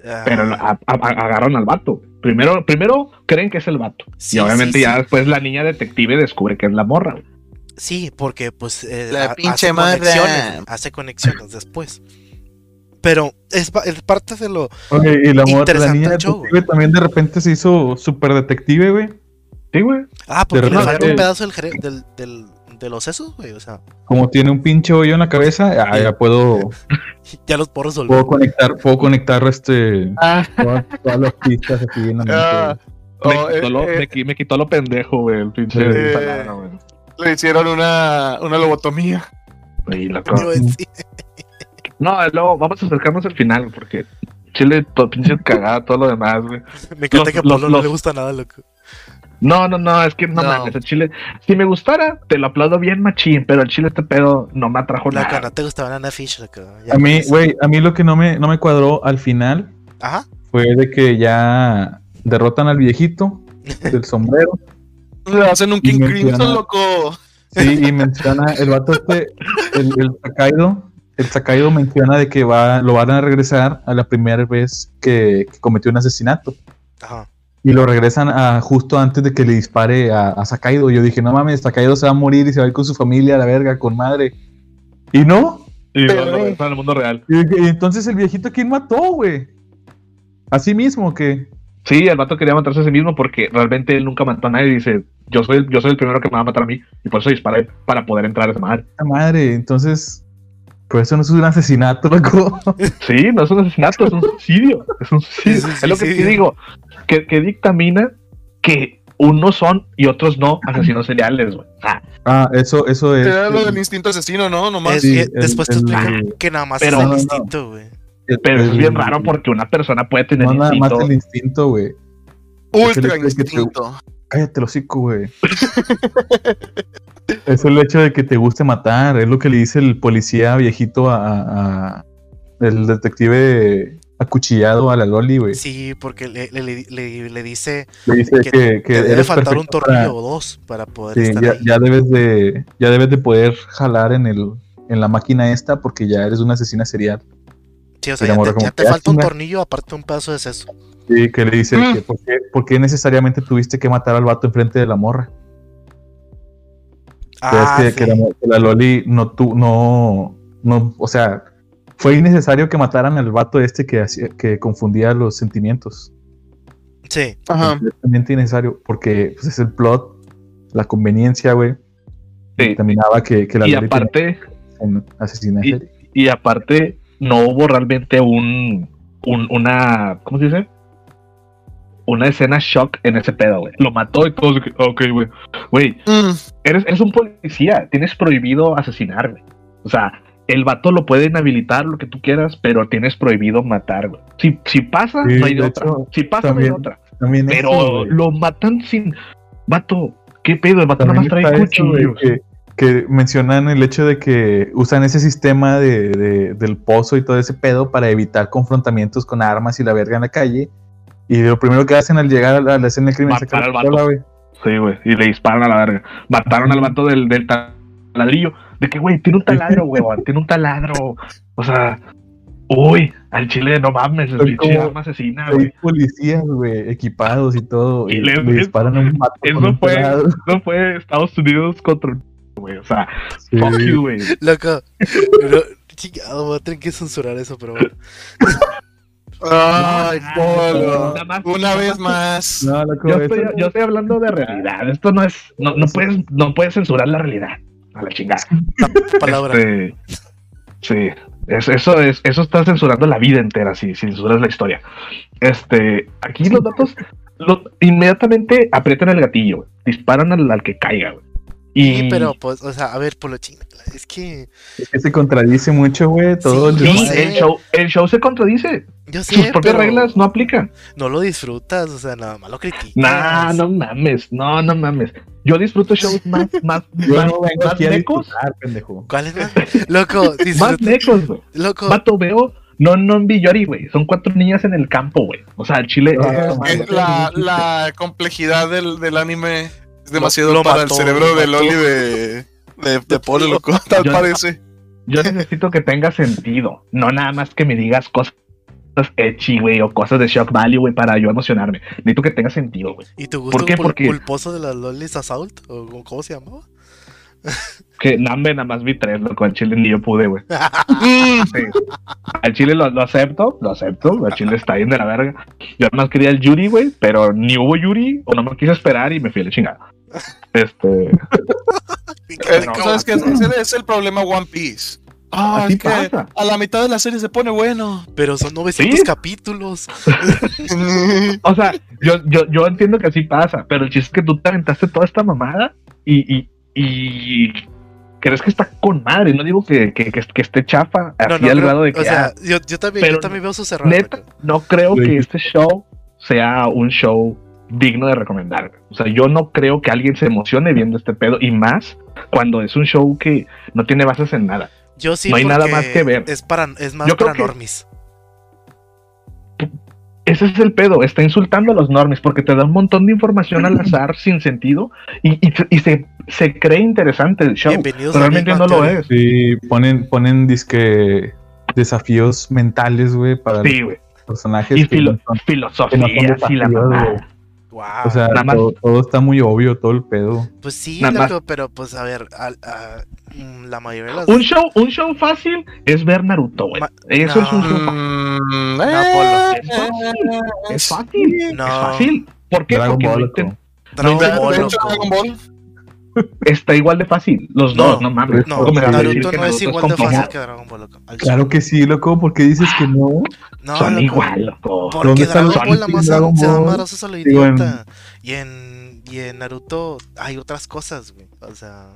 Ah, Pero a- a- a- agarran al vato. Primero, primero creen que es el vato. sí, y obviamente sí, ya sí. después la niña detective descubre que es la morra. güey. Sí, porque pues eh, La ha- pinche hace conexiones, hace conexiones después. Pero es, pa- es parte de lo Ok, y la morra, la Interesante niña show, también de repente se hizo súper detective, güey. Sí, güey. Ah, porque le repente- falta un pedazo del, del, del- de los sesos, güey. O sea, Como tiene un pinche hoyo en la cabeza, ah, ya puedo, <laughs> ya los puedo resolver. puedo conectar, puedo conectar este Ah, todas, todas las pistas aquí en la mente. ah, Me, oh, quitó eh, lo, eh, me me quitó lo pendejo, güey. El pinche. Eh, palabra, güey. le hicieron una, una lobotomía. Y sí. No, luego vamos a acercarnos al final, porque Chile, todo pinche cagada, todo lo demás, güey. Me encanta Los- que a los- Pablo no los- le gusta nada, loco. No, no, no, es que no, No. mames, el Chile. Si me gustara, te lo aplaudo bien, machín, pero el Chile este pedo no me atrajo Loco, nada. no te gustaba Nana Fish, loco. Ya A mí, güey, a mí lo que no me, no me cuadró al final Ajá. fue de que ya derrotan al viejito <laughs> del sombrero. Le hacen un King Crimson, loco. Sí, y menciona el vato este, el, el Takaido, el Takaido menciona de que va, lo van a regresar a la primera vez que, que cometió un asesinato. Ajá. Y lo regresan a justo antes de que le dispare a, a Sakaido. Yo dije, no mames, Takaido se va a morir y se va a ir con su familia a la verga, con madre. Y no. Y Pero- no, no, está en el mundo real. Y, y entonces el viejito, ¿quién mató, güey? A sí mismo, que Sí, el vato quería matarse a sí mismo porque realmente él nunca mató a nadie. Dice, yo soy, el- yo soy el primero que me va a matar a mí. Y por eso disparé para poder entrar a esa madre. la madre. Entonces, por eso no es un asesinato, loco. <laughs> Sí, no es un asesinato, es un suicidio. Es un suicidio. Es un Es lo que te digo. Que, que dictamina que unos son y otros no asesinos seriales, güey. Sea, Ah, eso, eso es. Era lo del instinto asesino, ¿no? Nomás. Es- sí, eh, el- después te el- explican que nada más Pero- es el instinto, güey. pero eso es bien raro porque una persona puede tener No, nada más instinto. el instinto, güey. Ultra Es te- instinto. Cállate el hocico, güey. <laughs> es el hecho de que te guste matar. Es lo que le dice el policía viejito a, a- a- el detective acuchillado a la Loli, güey. Sí, porque le, le, le- le- dice Le dice que, que, que debe faltar un para- tornillo o dos para poder Sí, estar ya, ahí. ya debes de ya debes de poder jalar en el en la máquina esta porque ya eres una asesina serial. Sí, o sea, ya te, como ya te que, falta un tornillo aparte de un pedazo de seso. Sí, que le dice Mm. que por qué, por qué necesariamente tuviste que matar al vato enfrente de la morra. Ah, que, sí. que la, que la Loli no tú no no o sea fue innecesario que mataran al vato este que, hacía- que confundía los sentimientos. Sí, Ajá. Completamente innecesario, porque pues, es el plot, la conveniencia, güey. Sí. Determinaba que, que la Y Loli aparte, en y, y aparte, no hubo realmente un, un- una, ¿cómo se dice? Una escena shock en ese pedo, güey. Lo mató y que, ok, güey. Güey, Mm, eres, eres un policía, tienes prohibido asesinar, güey. O sea, el vato lo puede inhabilitar, lo que tú quieras, pero tienes prohibido matar, güey. Si, si pasa, Sí, no hay otra. hecho, si pasa, también- no hay otra. También Pero eso, lo matan sin. Vato, ¿qué pedo? El vato nada más trae cuchillos. que, que mencionan el hecho de que usan ese sistema de, de- del pozo y todo ese pedo para evitar confrontamientos con armas y la verga en la calle. Y lo primero que hacen al llegar a la, a la escena del crimen es Matar sacar al vato. pistola, güey. Sí, güey. Y le disparan a la verga. Mataron al vato del, del taladrillo. De que, güey, tiene un taladro, güey. <laughs> Tiene un taladro. O sea, uy, al chile, no mames. El como arma asesina, Hay güey. policías, güey, equipados y todo. Y Y, le- le, disparan a un vato con Eso un fue, <laughs> eso fue Estados Unidos contra. <laughs> Güey, o sea, Sí. fuck you, güey. loco. Pero, chingado, voy a tener que censurar eso, pero bueno. Ay, No, Polo. Una vez más. No, loco, Yo estoy, no- yo estoy hablando de realidad. Esto no es. No, no, puedes, no puedes censurar la realidad. A la chingada. Palabra. Este, sí, es- eso es, eso está censurando la vida entera, si, censuras la historia. Este, aquí los datos lo- inmediatamente aprietan el gatillo, disparan al, al que caiga, güey. Y Sí, pero pues, o sea, a ver, por lo chingada. Es que Es que se contradice mucho, güey. Todo Sí, el show, el show se contradice. yo Sus sé, propias pero reglas no aplican. no lo disfrutas, o sea, nada más lo criticas. Nah, no mames, no, no mames. Yo disfruto shows <laughs> más, más, Yo más, no vengo más aquí a mecos, disfrutar, pendejo. ¿Cuál es más? <laughs> Loco, más mecos, güey. Loco, Vato, veo no non Villori, güey. Son cuatro niñas en el campo, güey. O sea, el Chile. Ah, Es la, la complejidad del, del anime es demasiado lo para mató, el cerebro de. Loli de, de, de Polo, loco. <laughs> Tal Yo- parece. Yo necesito que tenga sentido. No nada más que me digas cosas etchy, güey, o cosas de shock value, güey, para yo emocionarme. Necesito que tenga sentido, güey. ¿y tu gusto ¿por qué? pul- Porque- pulposo de las Lolis Assault? ¿O cómo- se llamaba? Que Nambe nada más vi tres, loco. Al Chile ni yo pude, güey. <laughs> Sí. Al Chile lo, lo acepto, lo acepto. Al Chile está bien de la verga. Yo nada más quería el Yuri, güey, pero ni hubo Yuri, o no me quise esperar y me fui a la chingada. Este. <laughs> no, ¿Sabes qué? Ese es el problema One Piece. Ah, Así es que pasa. a la mitad de la serie se pone bueno. Pero son 900 ¿Sí? capítulos. <laughs> O sea, yo, yo, yo entiendo que así pasa, pero el chiste es que tú te aventaste toda esta mamada y, y, y crees que está con madre. No digo que, que, que, que esté chafa, así No, no, al creo- grado de que o sea, ah, yo, yo también, yo también veo sus errores. neta, no creo Sí. que este show sea un show digno de recomendar. O sea, yo no creo que alguien se emocione viendo este pedo y más cuando es un show que no tiene bases en nada. Yo sí, no hay nada más que ver. Es, para, es más Yo para normis. Ese es el pedo, está insultando a los normies porque te da un montón de información al <clears throat> azar sin sentido y, y, y se, se cree interesante el show. Bienvenidos a realmente no lo es. Sí, ponen, ponen disque desafíos mentales, güey, para Sí, personajes. Y filo- no son- la mamá. Wow. O sea, Nada más- todo, todo está muy obvio, todo el pedo. pues sí, nada más- pero pues a ver, al- a- mm, la mayoría de las. Un show, un show fácil es ver Naruto, güey. Ma- Eso es un no. show fácil. Mm, No, eh, Es fácil. Es fácil. No. Es fácil. ¿Por qué? Dragon Porque no Ball, inten- loco. Dragon Ball. Dragon Ball. Está igual de fácil. Los No, dos, no mames. No, ¿Cómo me vas a decir Naruto no es Naruto igual de fácil que Dragon Ball, loco. Claro que sí, loco, ¿por qué dices que no? No, Son loco, igual, loco. Porque ¿Dónde están Dragon los Ball nada más Dragon se da Ball? madrazos a lo idiota. Y en, y en Naruto hay otras cosas, güey. O sea.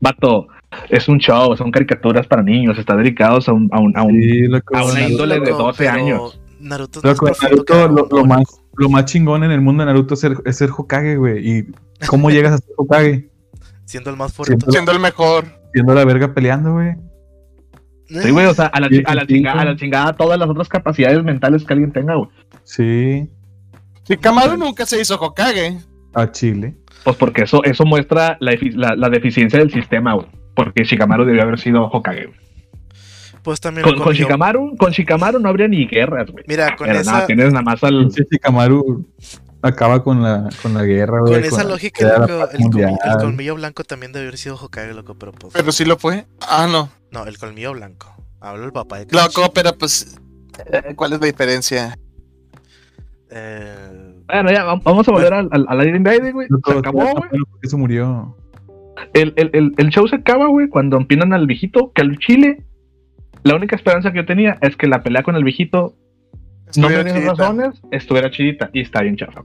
Vato, es un show, son caricaturas para niños, está dedicados a un, a un, a un- Sí, loco. a una Naruto- índole de loco, 12 pero años. Naruto es más Loco, que Naruto, lo, lo más, lo más chingón en el mundo de Naruto es ser, es ser Hokage, güey. ¿Y cómo llegas a ser Hokage? Siendo el más fuerte. Siendo- Siendo el mejor. Siendo la verga peleando, güey. Sí, güey, o sea, a la, Sí, a la sí, chingada, sí. a la chingada todas las otras capacidades mentales que alguien tenga, güey. Sí, Kamaru nunca se hizo Hokage. a Chile. Pues porque eso, eso muestra la, efi- la, la deficiencia del sistema, güey. Porque Shikamaru debió haber sido Hokage. güey. Pues también Con, con Shikamaru, con Shikamaru no habría ni guerras, güey. Mira, con Pero esa, nada, tienes nada más al. Shikamaru acaba con la, con la guerra, güey. con esa lógica, la loco, el, colmillo blanco también debe haber sido Hokage, loco, pero pues. Pero sí lo fue. Ah, no. No, el colmillo blanco. Hablo el papá de Crunchy. Loco, pero pues. eh, ¿Cuál es la diferencia? Eh, Bueno, ya, vam- vamos a volver al, al, al Iron Maiden, güey. Se acabó, güey. ¿Por qué se murió? El, el, el, el show se acaba, güey, cuando empinan al viejito, que al chile, la única esperanza que yo tenía es que la pelea con el viejito, no me chidita. razones, estuviera chidita y está bien chafa.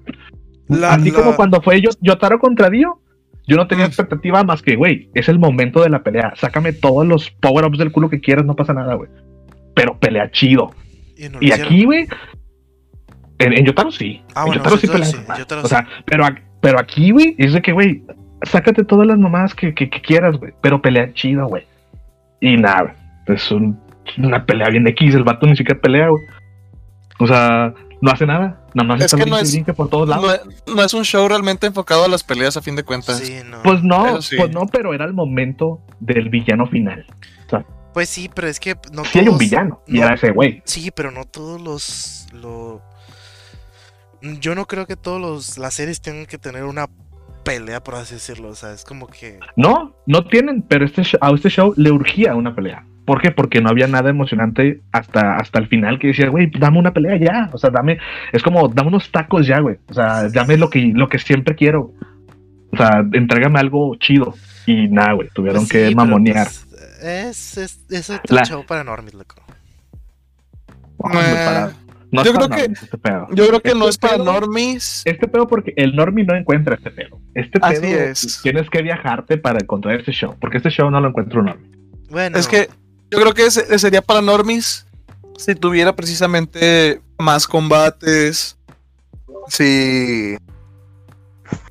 la- Así la- como cuando fue Yo- Yotaro contra Dio, yo no tenía expectativa más que, güey, es el momento de la pelea. Sácame todos los power-ups del culo que quieras, no pasa nada, güey. Pero pelea chido. y no Y aquí, güey, en, en Yotaro sí. Ah, en bueno, Yotaro sí, sí pelea. sí. Yotaro O sí. sea, pero, ac- pero aquí, güey, es de que, güey, sácate todas las mamadas que, que, que quieras, güey. Pero pelea chido, güey. Y nada, es un- una pelea bien X. El vato ni siquiera pelea, güey. O sea, no hace nada. Nada más Es está que no es- por todos lados. No, es- no es un show realmente enfocado a las peleas a fin de cuentas. Sí, no. Pues no, sí. pues no, pero era el momento del villano final. Pues sí, pero es que no Sí hay un villano, y era ese güey. Sí, pero no todos los. Lo... Yo no creo que todos los las series tengan que tener una pelea, por así decirlo. O sea, es como que. No, no tienen, pero este a este show le urgía una pelea. ¿Por qué? Porque no había nada emocionante hasta, hasta el final que decía, güey, dame una pelea ya. O sea, dame, es como, dame unos tacos ya, güey. O sea, dame lo que, lo que siempre quiero. O sea, entrégame algo chido. Y nada, güey, tuvieron pues que sí, mamonear. pues, es, es, es otro La- show para loco. Es para- no es yo creo que- este pedo. Yo creo que Este no es para pedo- normies. Este pedo porque el normie no encuentra este pedo. Este Así pedo es. tienes que viajarte para encontrar este show. Porque este show no lo encuentra un normie. Bueno, Es que yo creo que ese- sería para normies si tuviera precisamente más combates. Si.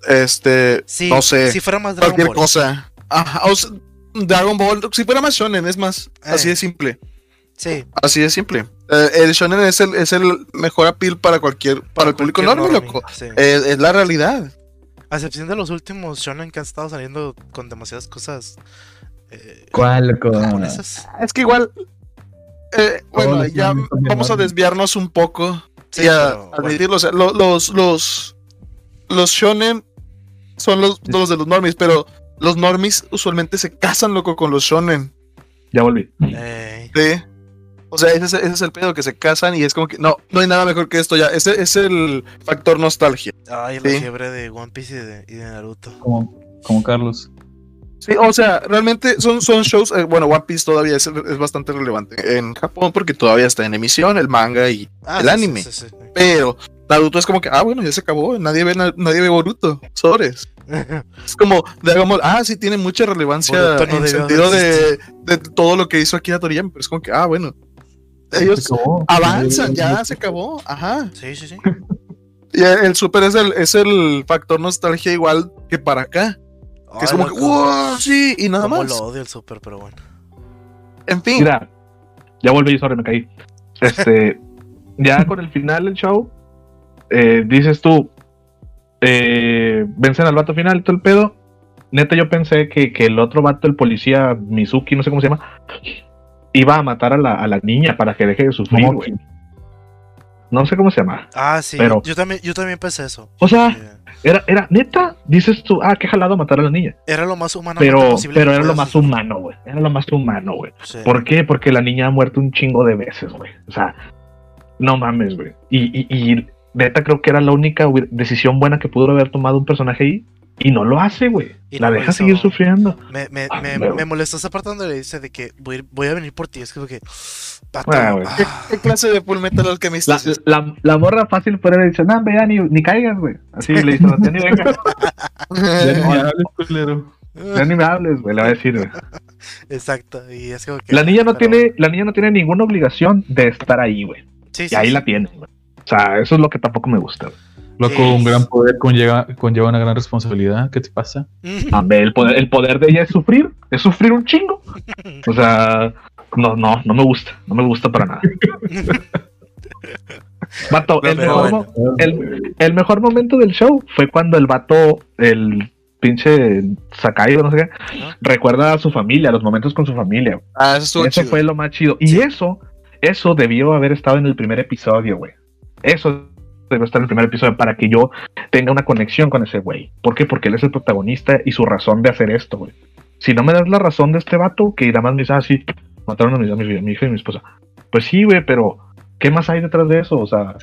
Este. sí, no sé. si fuera más Dragon cualquier Ball. cosa. Ajá, o sea, Dragon Ball. Si fuera más shonen, es más. Así Eh. de simple. Sí, Así de simple. Eh, el shonen es el, es el mejor appeal para cualquier. Para, el público normie, loco. sí. Es, es la realidad. A excepción de los últimos shonen que han estado saliendo con demasiadas cosas. Eh, ¿Cuál, loco? Es que igual. eh, bueno, ya vamos a desviarnos un poco. Sí, y a pero, bueno. admitirlo. O sea, lo- los, los, los shonen son los, los de los normies, pero los normies usualmente se casan, loco, con los shonen. Ya volví. Eh, ¿sí? O sea, ese es, ese es el pedo, que se casan y es como que no, no hay nada mejor que esto ya. Ese es el factor nostalgia. ay, la Sí. fiebre de One Piece y de, y de Naruto. Como, como Carlos. Sí, o sea, realmente son, son shows. eh, bueno, One Piece todavía es, es bastante relevante en Japón porque todavía está en emisión el manga y. Ah, El sí, anime. sí, sí, sí. Pero Naruto es como que, ah, bueno, ya se acabó. Nadie ve, na- nadie ve Boruto. Sobres. <laughs> Es como, digamos, ah, sí tiene mucha relevancia Boruto no en debió sentido de, de todo lo que hizo Akira Toriyama, pero es como que, ah, bueno, ellos acabó. avanzan, ya se acabó, ajá. Sí, sí, sí. <laughs> Y el, el super es el, es el factor nostalgia igual que para acá, que es como que, wow, sí, y nada más. lo odio el super, pero bueno. En fin, Mira, ya volví, sorry, me caí. Este, <laughs> ya con el final del show, eh, dices tú, eh, vencen al vato final, todo el pedo. Neta, yo pensé que, que el otro vato, el policía Mizuki, no sé cómo se llama, iba a matar a la, a la niña para que deje de sufrir, güey. No sé cómo se llama. Ah, sí, Pero- yo también, yo también pensé eso. O sea, era, era neta, dices tú, ah, qué jalado matar a la niña. Era lo más humano Pero, posible. pero era lo más hacer. humano, güey. Era lo más humano, güey. Sí. ¿Por qué? Porque la niña ha muerto un chingo de veces, güey. O sea, no mames, güey. Y, y, y neta creo que era la única decisión buena que pudo haber tomado un personaje ahí. Y no lo hace, güey. Y La no deja seguir sufriendo. Me, me, Ah, me, me molestó esa parte donde le dice de que voy, a ir- voy a venir por ti. Es como que. vato, Ah, güey. ¿qué, ah, qué clase de Full Metal Alchemist La, es este? la, la morra fácil fuera le dice, no, ya ni, ni caigas, güey. Así le dice, ya ni vengas. <laughs> Ya ni me <laughs> hables, culero. Ya ni me hables, güey. Le va a decir, güey. Exacto. Y es como que. La niña no pero- tiene, la niña no tiene ninguna obligación de estar ahí, güey. Sí, Y sí, ahí sí. la tiene, güey. O sea, eso es lo que tampoco me gusta, güey. Loco, un gran poder conlleva, conlleva una gran responsabilidad. ¿Qué te pasa? A ver, el poder, el poder de ella es sufrir, es sufrir un chingo. O sea, no, no, no me gusta, no me gusta para nada. <laughs> Vato, el, mejor, bueno. el, el mejor momento del show fue cuando el vato, el pinche Sakai, o no sé qué, recuerda a su familia, los momentos con su familia. Ah, eso estuvo Eso chido. fue lo más chido. Y eso, eso debió haber estado en el primer episodio, güey. Eso debió estar en el primer episodio para que yo tenga una conexión con ese güey. ¿Por qué? Porque él es el protagonista y su razón de hacer esto, güey. Si no me das la razón de este vato, que nada más me dice así, mataron a mi, a mi, a mi hija y a mi esposa. Pues sí, güey, pero ¿qué más hay detrás de eso? O sea,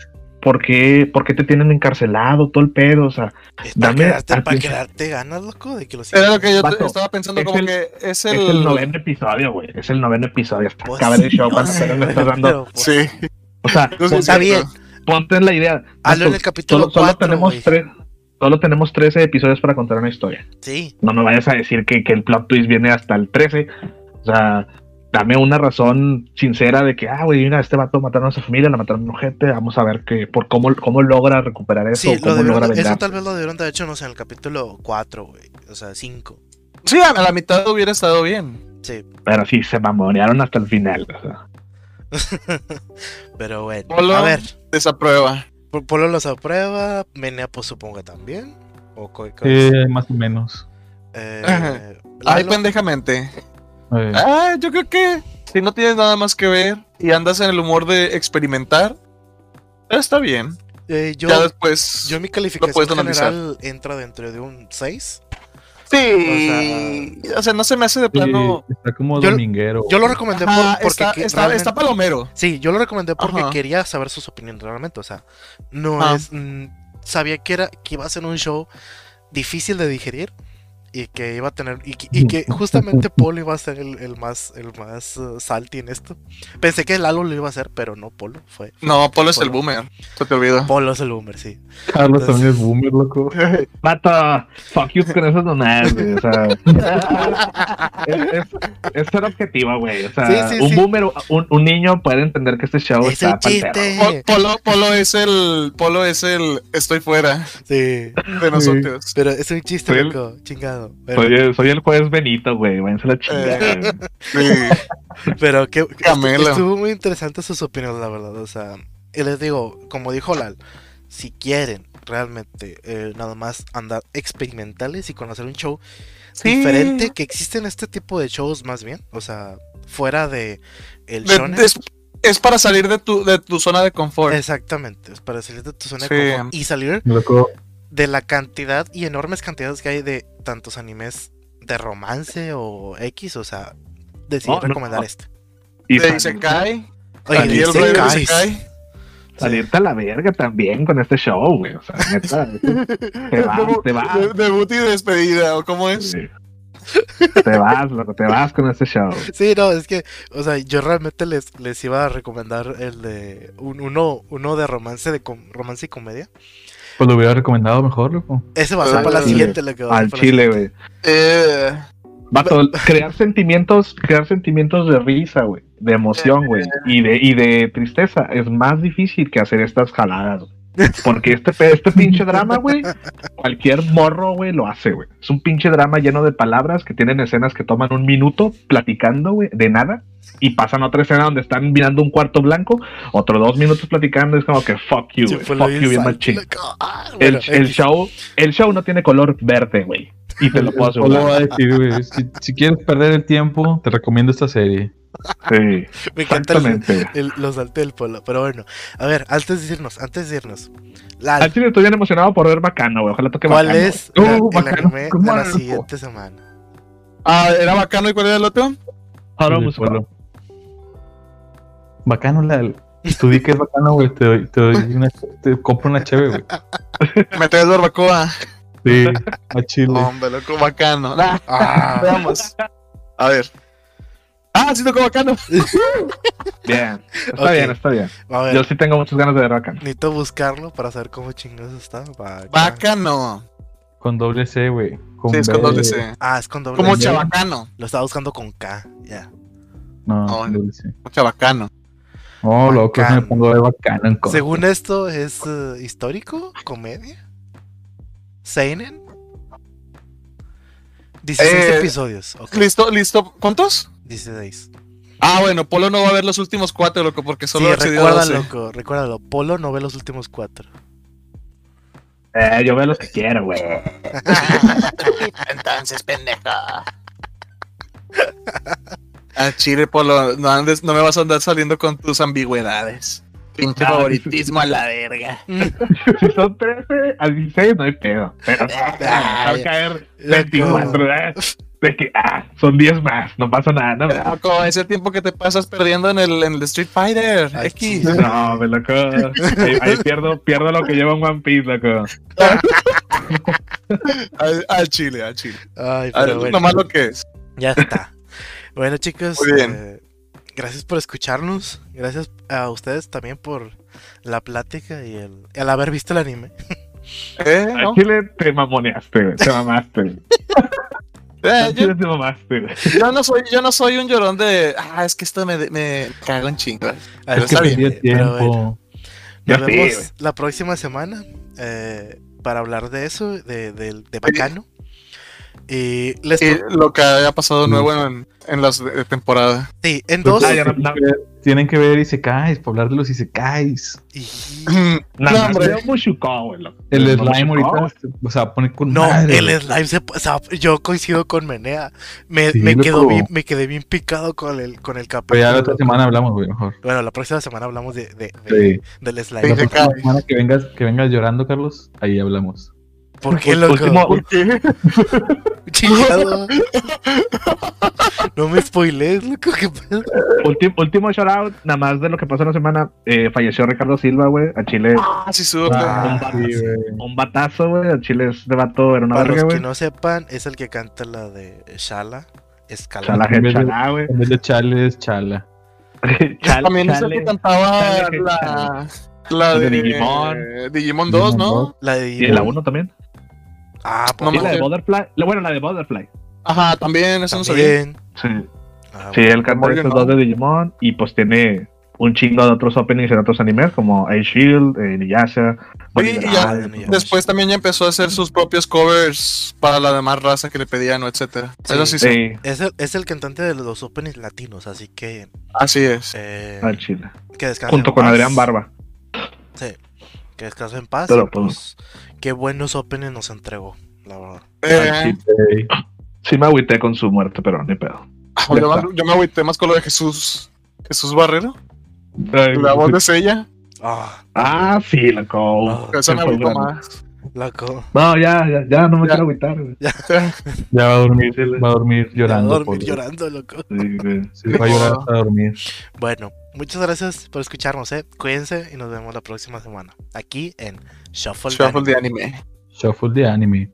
¿por qué, por qué te tienen encarcelado todo el pedo? O sea, Es para, Dame quedarte, para quedarte ganas, loco, de que lo Era lo que yo estaba pensando, es como el- que es el. es el noveno episodio, güey. Es el noveno episodio. Hasta Pues acabar el sí, show sé, estás dando. pero, pues, Sí. O sea, No sé ponte, si Está es bien. Ponte en la idea. Hazlo en el capítulo solo, solo 4, tenemos tres. Solo tenemos 13 episodios para contar una historia. Sí, No me vayas a decir que, que el plot twist viene hasta el 13. O sea, dame una razón sincera de que, ah, güey, mira, este vato mataron a su familia, la mataron a un gente. Vamos a ver que, por cómo, cómo logra recuperar eso, sí, lo cómo debieron- logra eso tal vez lo debieron de haber hecho, no sé, en el capítulo 4, güey. O sea, 5. Sí, a la mitad hubiera estado bien. Sí, Pero sí, se mamonearon hasta el final. O sea. <laughs> pero bueno. Polo. A ver, Desaprueba. Polo los aprueba, Menea pues supongo que también. O Eh, más o menos. eh. Ay, pendejamente. Eh, Ah, yo creo que si no tienes nada más que ver y andas en el humor de experimentar, está bien. eh, yo, ya después. yo mi calificación puedes analizar. general entra dentro de un 6. Sí. O sea, no se me hace de sí, plano. está como yo- dominguero. Yo lo recomendé por- Ajá, porque está, que- está, realmente- está palomero. Sí, yo lo recomendé porque Ajá. quería saber sus opiniones realmente. O sea, no Ah. es. mm, sabía que era que iba a ser un show difícil de digerir. Y que iba a tener. Y que, y que justamente <laughs> Polo iba a ser el, el más el más uh, salty en esto. Pensé que Lalo lo iba a hacer, pero no Polo. Fue. No, Polo es el boomer. Se te olvidó. Polo es el boomer, sí. Carlos también es boomer, loco. <laughs> Vato, fuck you con esas mamadas, güey. O sea, <laughs> es, es, es ser objetivo, güey. O sea, Sí, sí, un sí. boomer, un, un niño puede entender que este show Es está. Po- Polo, Polo es el. Polo es el. Estoy fuera Sí. de nosotros. Pero es un chiste, el- loco. Chingado. Pero, Soy, el- soy el juez Benito, güey. Váyanse la chingada. Eh. Sí. <laughs> pero que, estuvo muy interesante sus opiniones, la verdad. O sea, y les digo, como dijo Lal, si quieren realmente eh, nada más andar experimentales y conocer un show Sí. diferente, que existen este tipo de shows más bien. O sea, fuera de el De- shonen. es, es para salir de tu, de tu zona de confort. Exactamente, es para salir de tu zona Sí. de confort y salir Loco, de la cantidad y enormes cantidades que hay de tantos animes de romance o X, o sea, decidí No, recomendar no. este. Y de Isekai. Oye, de. Isekai. salirte a la verga también con este show, güey. O sea, neta, <laughs> te vas, Debu- te vas. de- Debut y despedida, ¿o cómo es? Sí. Te vas, loco, te vas con este show. Sí, no, es que, o sea, yo realmente les, les iba a recomendar el de un- uno, uno de romance de com- romance y comedia. Pues lo hubiera recomendado mejor, loco. Ese va a ser para la siguiente, lo que va a ser Al chile, güey. Eh, Vato, crear sentimientos, crear sentimientos de risa, güey, de emoción, güey, y de, y de tristeza es más difícil que hacer estas jaladas, güey. Porque este, este pinche drama, güey, cualquier morro, güey, lo hace, güey. Es un pinche drama lleno de palabras que tienen escenas que toman un minuto platicando, güey, de nada, y pasan otra escena donde están mirando un cuarto blanco, otro dos minutos platicando, es como que fuck you, güey, lo fuck you, bien machín. loco. Ah, El, bueno, el X. show, el show no tiene color verde, güey. Y te lo puedo <laughs> asegurar. a decir, güey, si, si quieres perder el tiempo, te recomiendo esta serie. Sí, <laughs> Me encanta el, el- los salté del polo. Pero bueno, a ver, antes de irnos, antes de irnos. Lal, Al chile estoy bien emocionado por ver Bacano, güey. Ojalá toque ¿Cuál Bacano. es güey. la- Uh, el Bacano, anime ¿cómo de la siguiente semana? ah, era bacano y cuál era el otro? Musuko. Bacano, la, tú di que es bacano, güey. Te, doy- te, doy una, te compro una cheve, güey. Me traes barbacoa. Sí, a Chile. Hombre, loco, bacano. Nah, Ah, veamos. A ver. Ah, sí tocó bacano. Bien, está bien, está bien. a ver, Yo sí tengo muchas ganas de ver Bacano. necesito buscarlo para saber cómo chingados está. Bacano. Bacano. Con doble C, güey. Con Sí, es con doble C. Ah, es con doble Como C. chabacano. Lo estaba buscando con K, ya. No, No, con doble C. Chabacano. Oh, loco, Bacano. me pongo de bacano. Según esto, ¿es eh, histórico? ¿Comedia? ¿Seinen? 16 Eh, episodios. ¿Listo? ¿Listo? ¿Cuántos? 16. Ah, bueno, Polo no va a ver los últimos cuatro, loco, porque solo sí, accedió a recuérdalo, 12. loco, recuérdalo. Polo no ve los últimos cuatro. Eh, yo veo los que quiero, güey. <laughs> Entonces, pendejo. <laughs> A Chile, Polo, no, andes, no me vas a andar saliendo con tus ambigüedades. Pinche No, favoritismo a la verga. <laughs> Si son 13 a 16, no hay pedo. Pero <laughs> va a caer 24, ¿eh? De que, ah, son 10 más, no pasa nada, no. Loco, ese tiempo que te pasas perdiendo en el, en el Street Fighter Ay, X. No, me loco. Ahí, ahí pierdo, pierdo lo que lleva un One Piece, loco. <laughs> Al, al chile, al chile. Ay, Al- pero bueno, Nomás lo que es. ya está. Bueno, chicos, Muy bien. eh, gracias por escucharnos. Gracias a ustedes también por la plática y el, el haber visto el anime. Eh, ¿no? Chile te mamoneaste, güey, te mamaste. güey. <laughs> Eh, yo, Chile te mamaste, güey. yo no soy, yo no soy un llorón de. Ah, es que esto me, me cago en chingo. Pero Es que está perdí bien, pero bueno. Nos sí, vemos la próxima semana eh, para hablar de eso, de, de, de Bacano. Y les Y lo que haya pasado nuevo en, en las de temporada. sí, en Pues, dos. Ah, no- no- Tienen que ver Isekais, para hablar de los Isekais. y- Nada No, más hombre. El No, slime ahorita, o sea, pone con No, madre, el slime se, o sea, yo coincido con Menea. Me, Sí, me quedó bien, me quedé bien picado con el con el Pero ya la capítulo. otra semana hablamos, güey, mejor. Bueno, la próxima semana hablamos de, de- de- Sí. del slime. La próxima semana que vengas, que vengas llorando, Carlos, ahí hablamos. ¿Por qué, loco? último- ¿Por qué? <laughs> Chingado. No me spoilees, loco. ¿Qué pedo? Ulti- último shout out, nada más de lo que pasó en la semana. eh, falleció Ricardo Silva, güey. A Chile, Ah, sí, supe. Ah, sí, güey. un batazo, güey. A Chile es de vato, era una Para verga, los que no sepan, es el que canta la de Shala. Escala. Chala, En vez de- chala, güey. En vez de chale, es chala. <laughs> Chale, También es el que cantaba chale, la, la La de de Digimon. Digimon 2, Digimon ¿no? 2. La de Y la 1 también. Ah, No y pues la de. Butterfly. la- Bueno, la de Butterfly. Ajá, también, eso no sabía. también. Sí. Ah, Sí, él canta estos ¿no? dos de Digimon y pues tiene un chingo de otros openings en otros animes como Age Shield, eh, y ya- Después también ya empezó a hacer sus propios covers para la demás raza que le pedían, o etcétera. Sí. Eso sí, sí. Sí, Es el, es el cantante de los openings latinos, así que. Así es. eh, al Chile. que descanse Junto en con paz. Adrián Barba. Sí. Que descanse en paz. Pero, y, pues, qué buenos openings nos entregó, la verdad. Eh, Sí me agüité con su muerte, pero ni pedo. ah, yo, me- yo me agüité más con lo de Jesús. Jesús Barrero. Ay, La voz de Sella. Ah, Ah, sí, loco. Ah, Eso me Qué agüitó problema. más. loco. No, ya, ya, ya, no me Ya. quiero agüitar. güey. Ya <laughs> va a dormir, va a dormir Ya llorando. dormir pobre. llorando, loco. Sí, güey. Sí, <laughs> va a llorar hasta dormir. Bueno, muchas gracias por escucharnos, ¿eh? Cuídense y nos vemos la próxima semana. Aquí en Shuffle, Shuffle de Anime. Shuffle de Anime.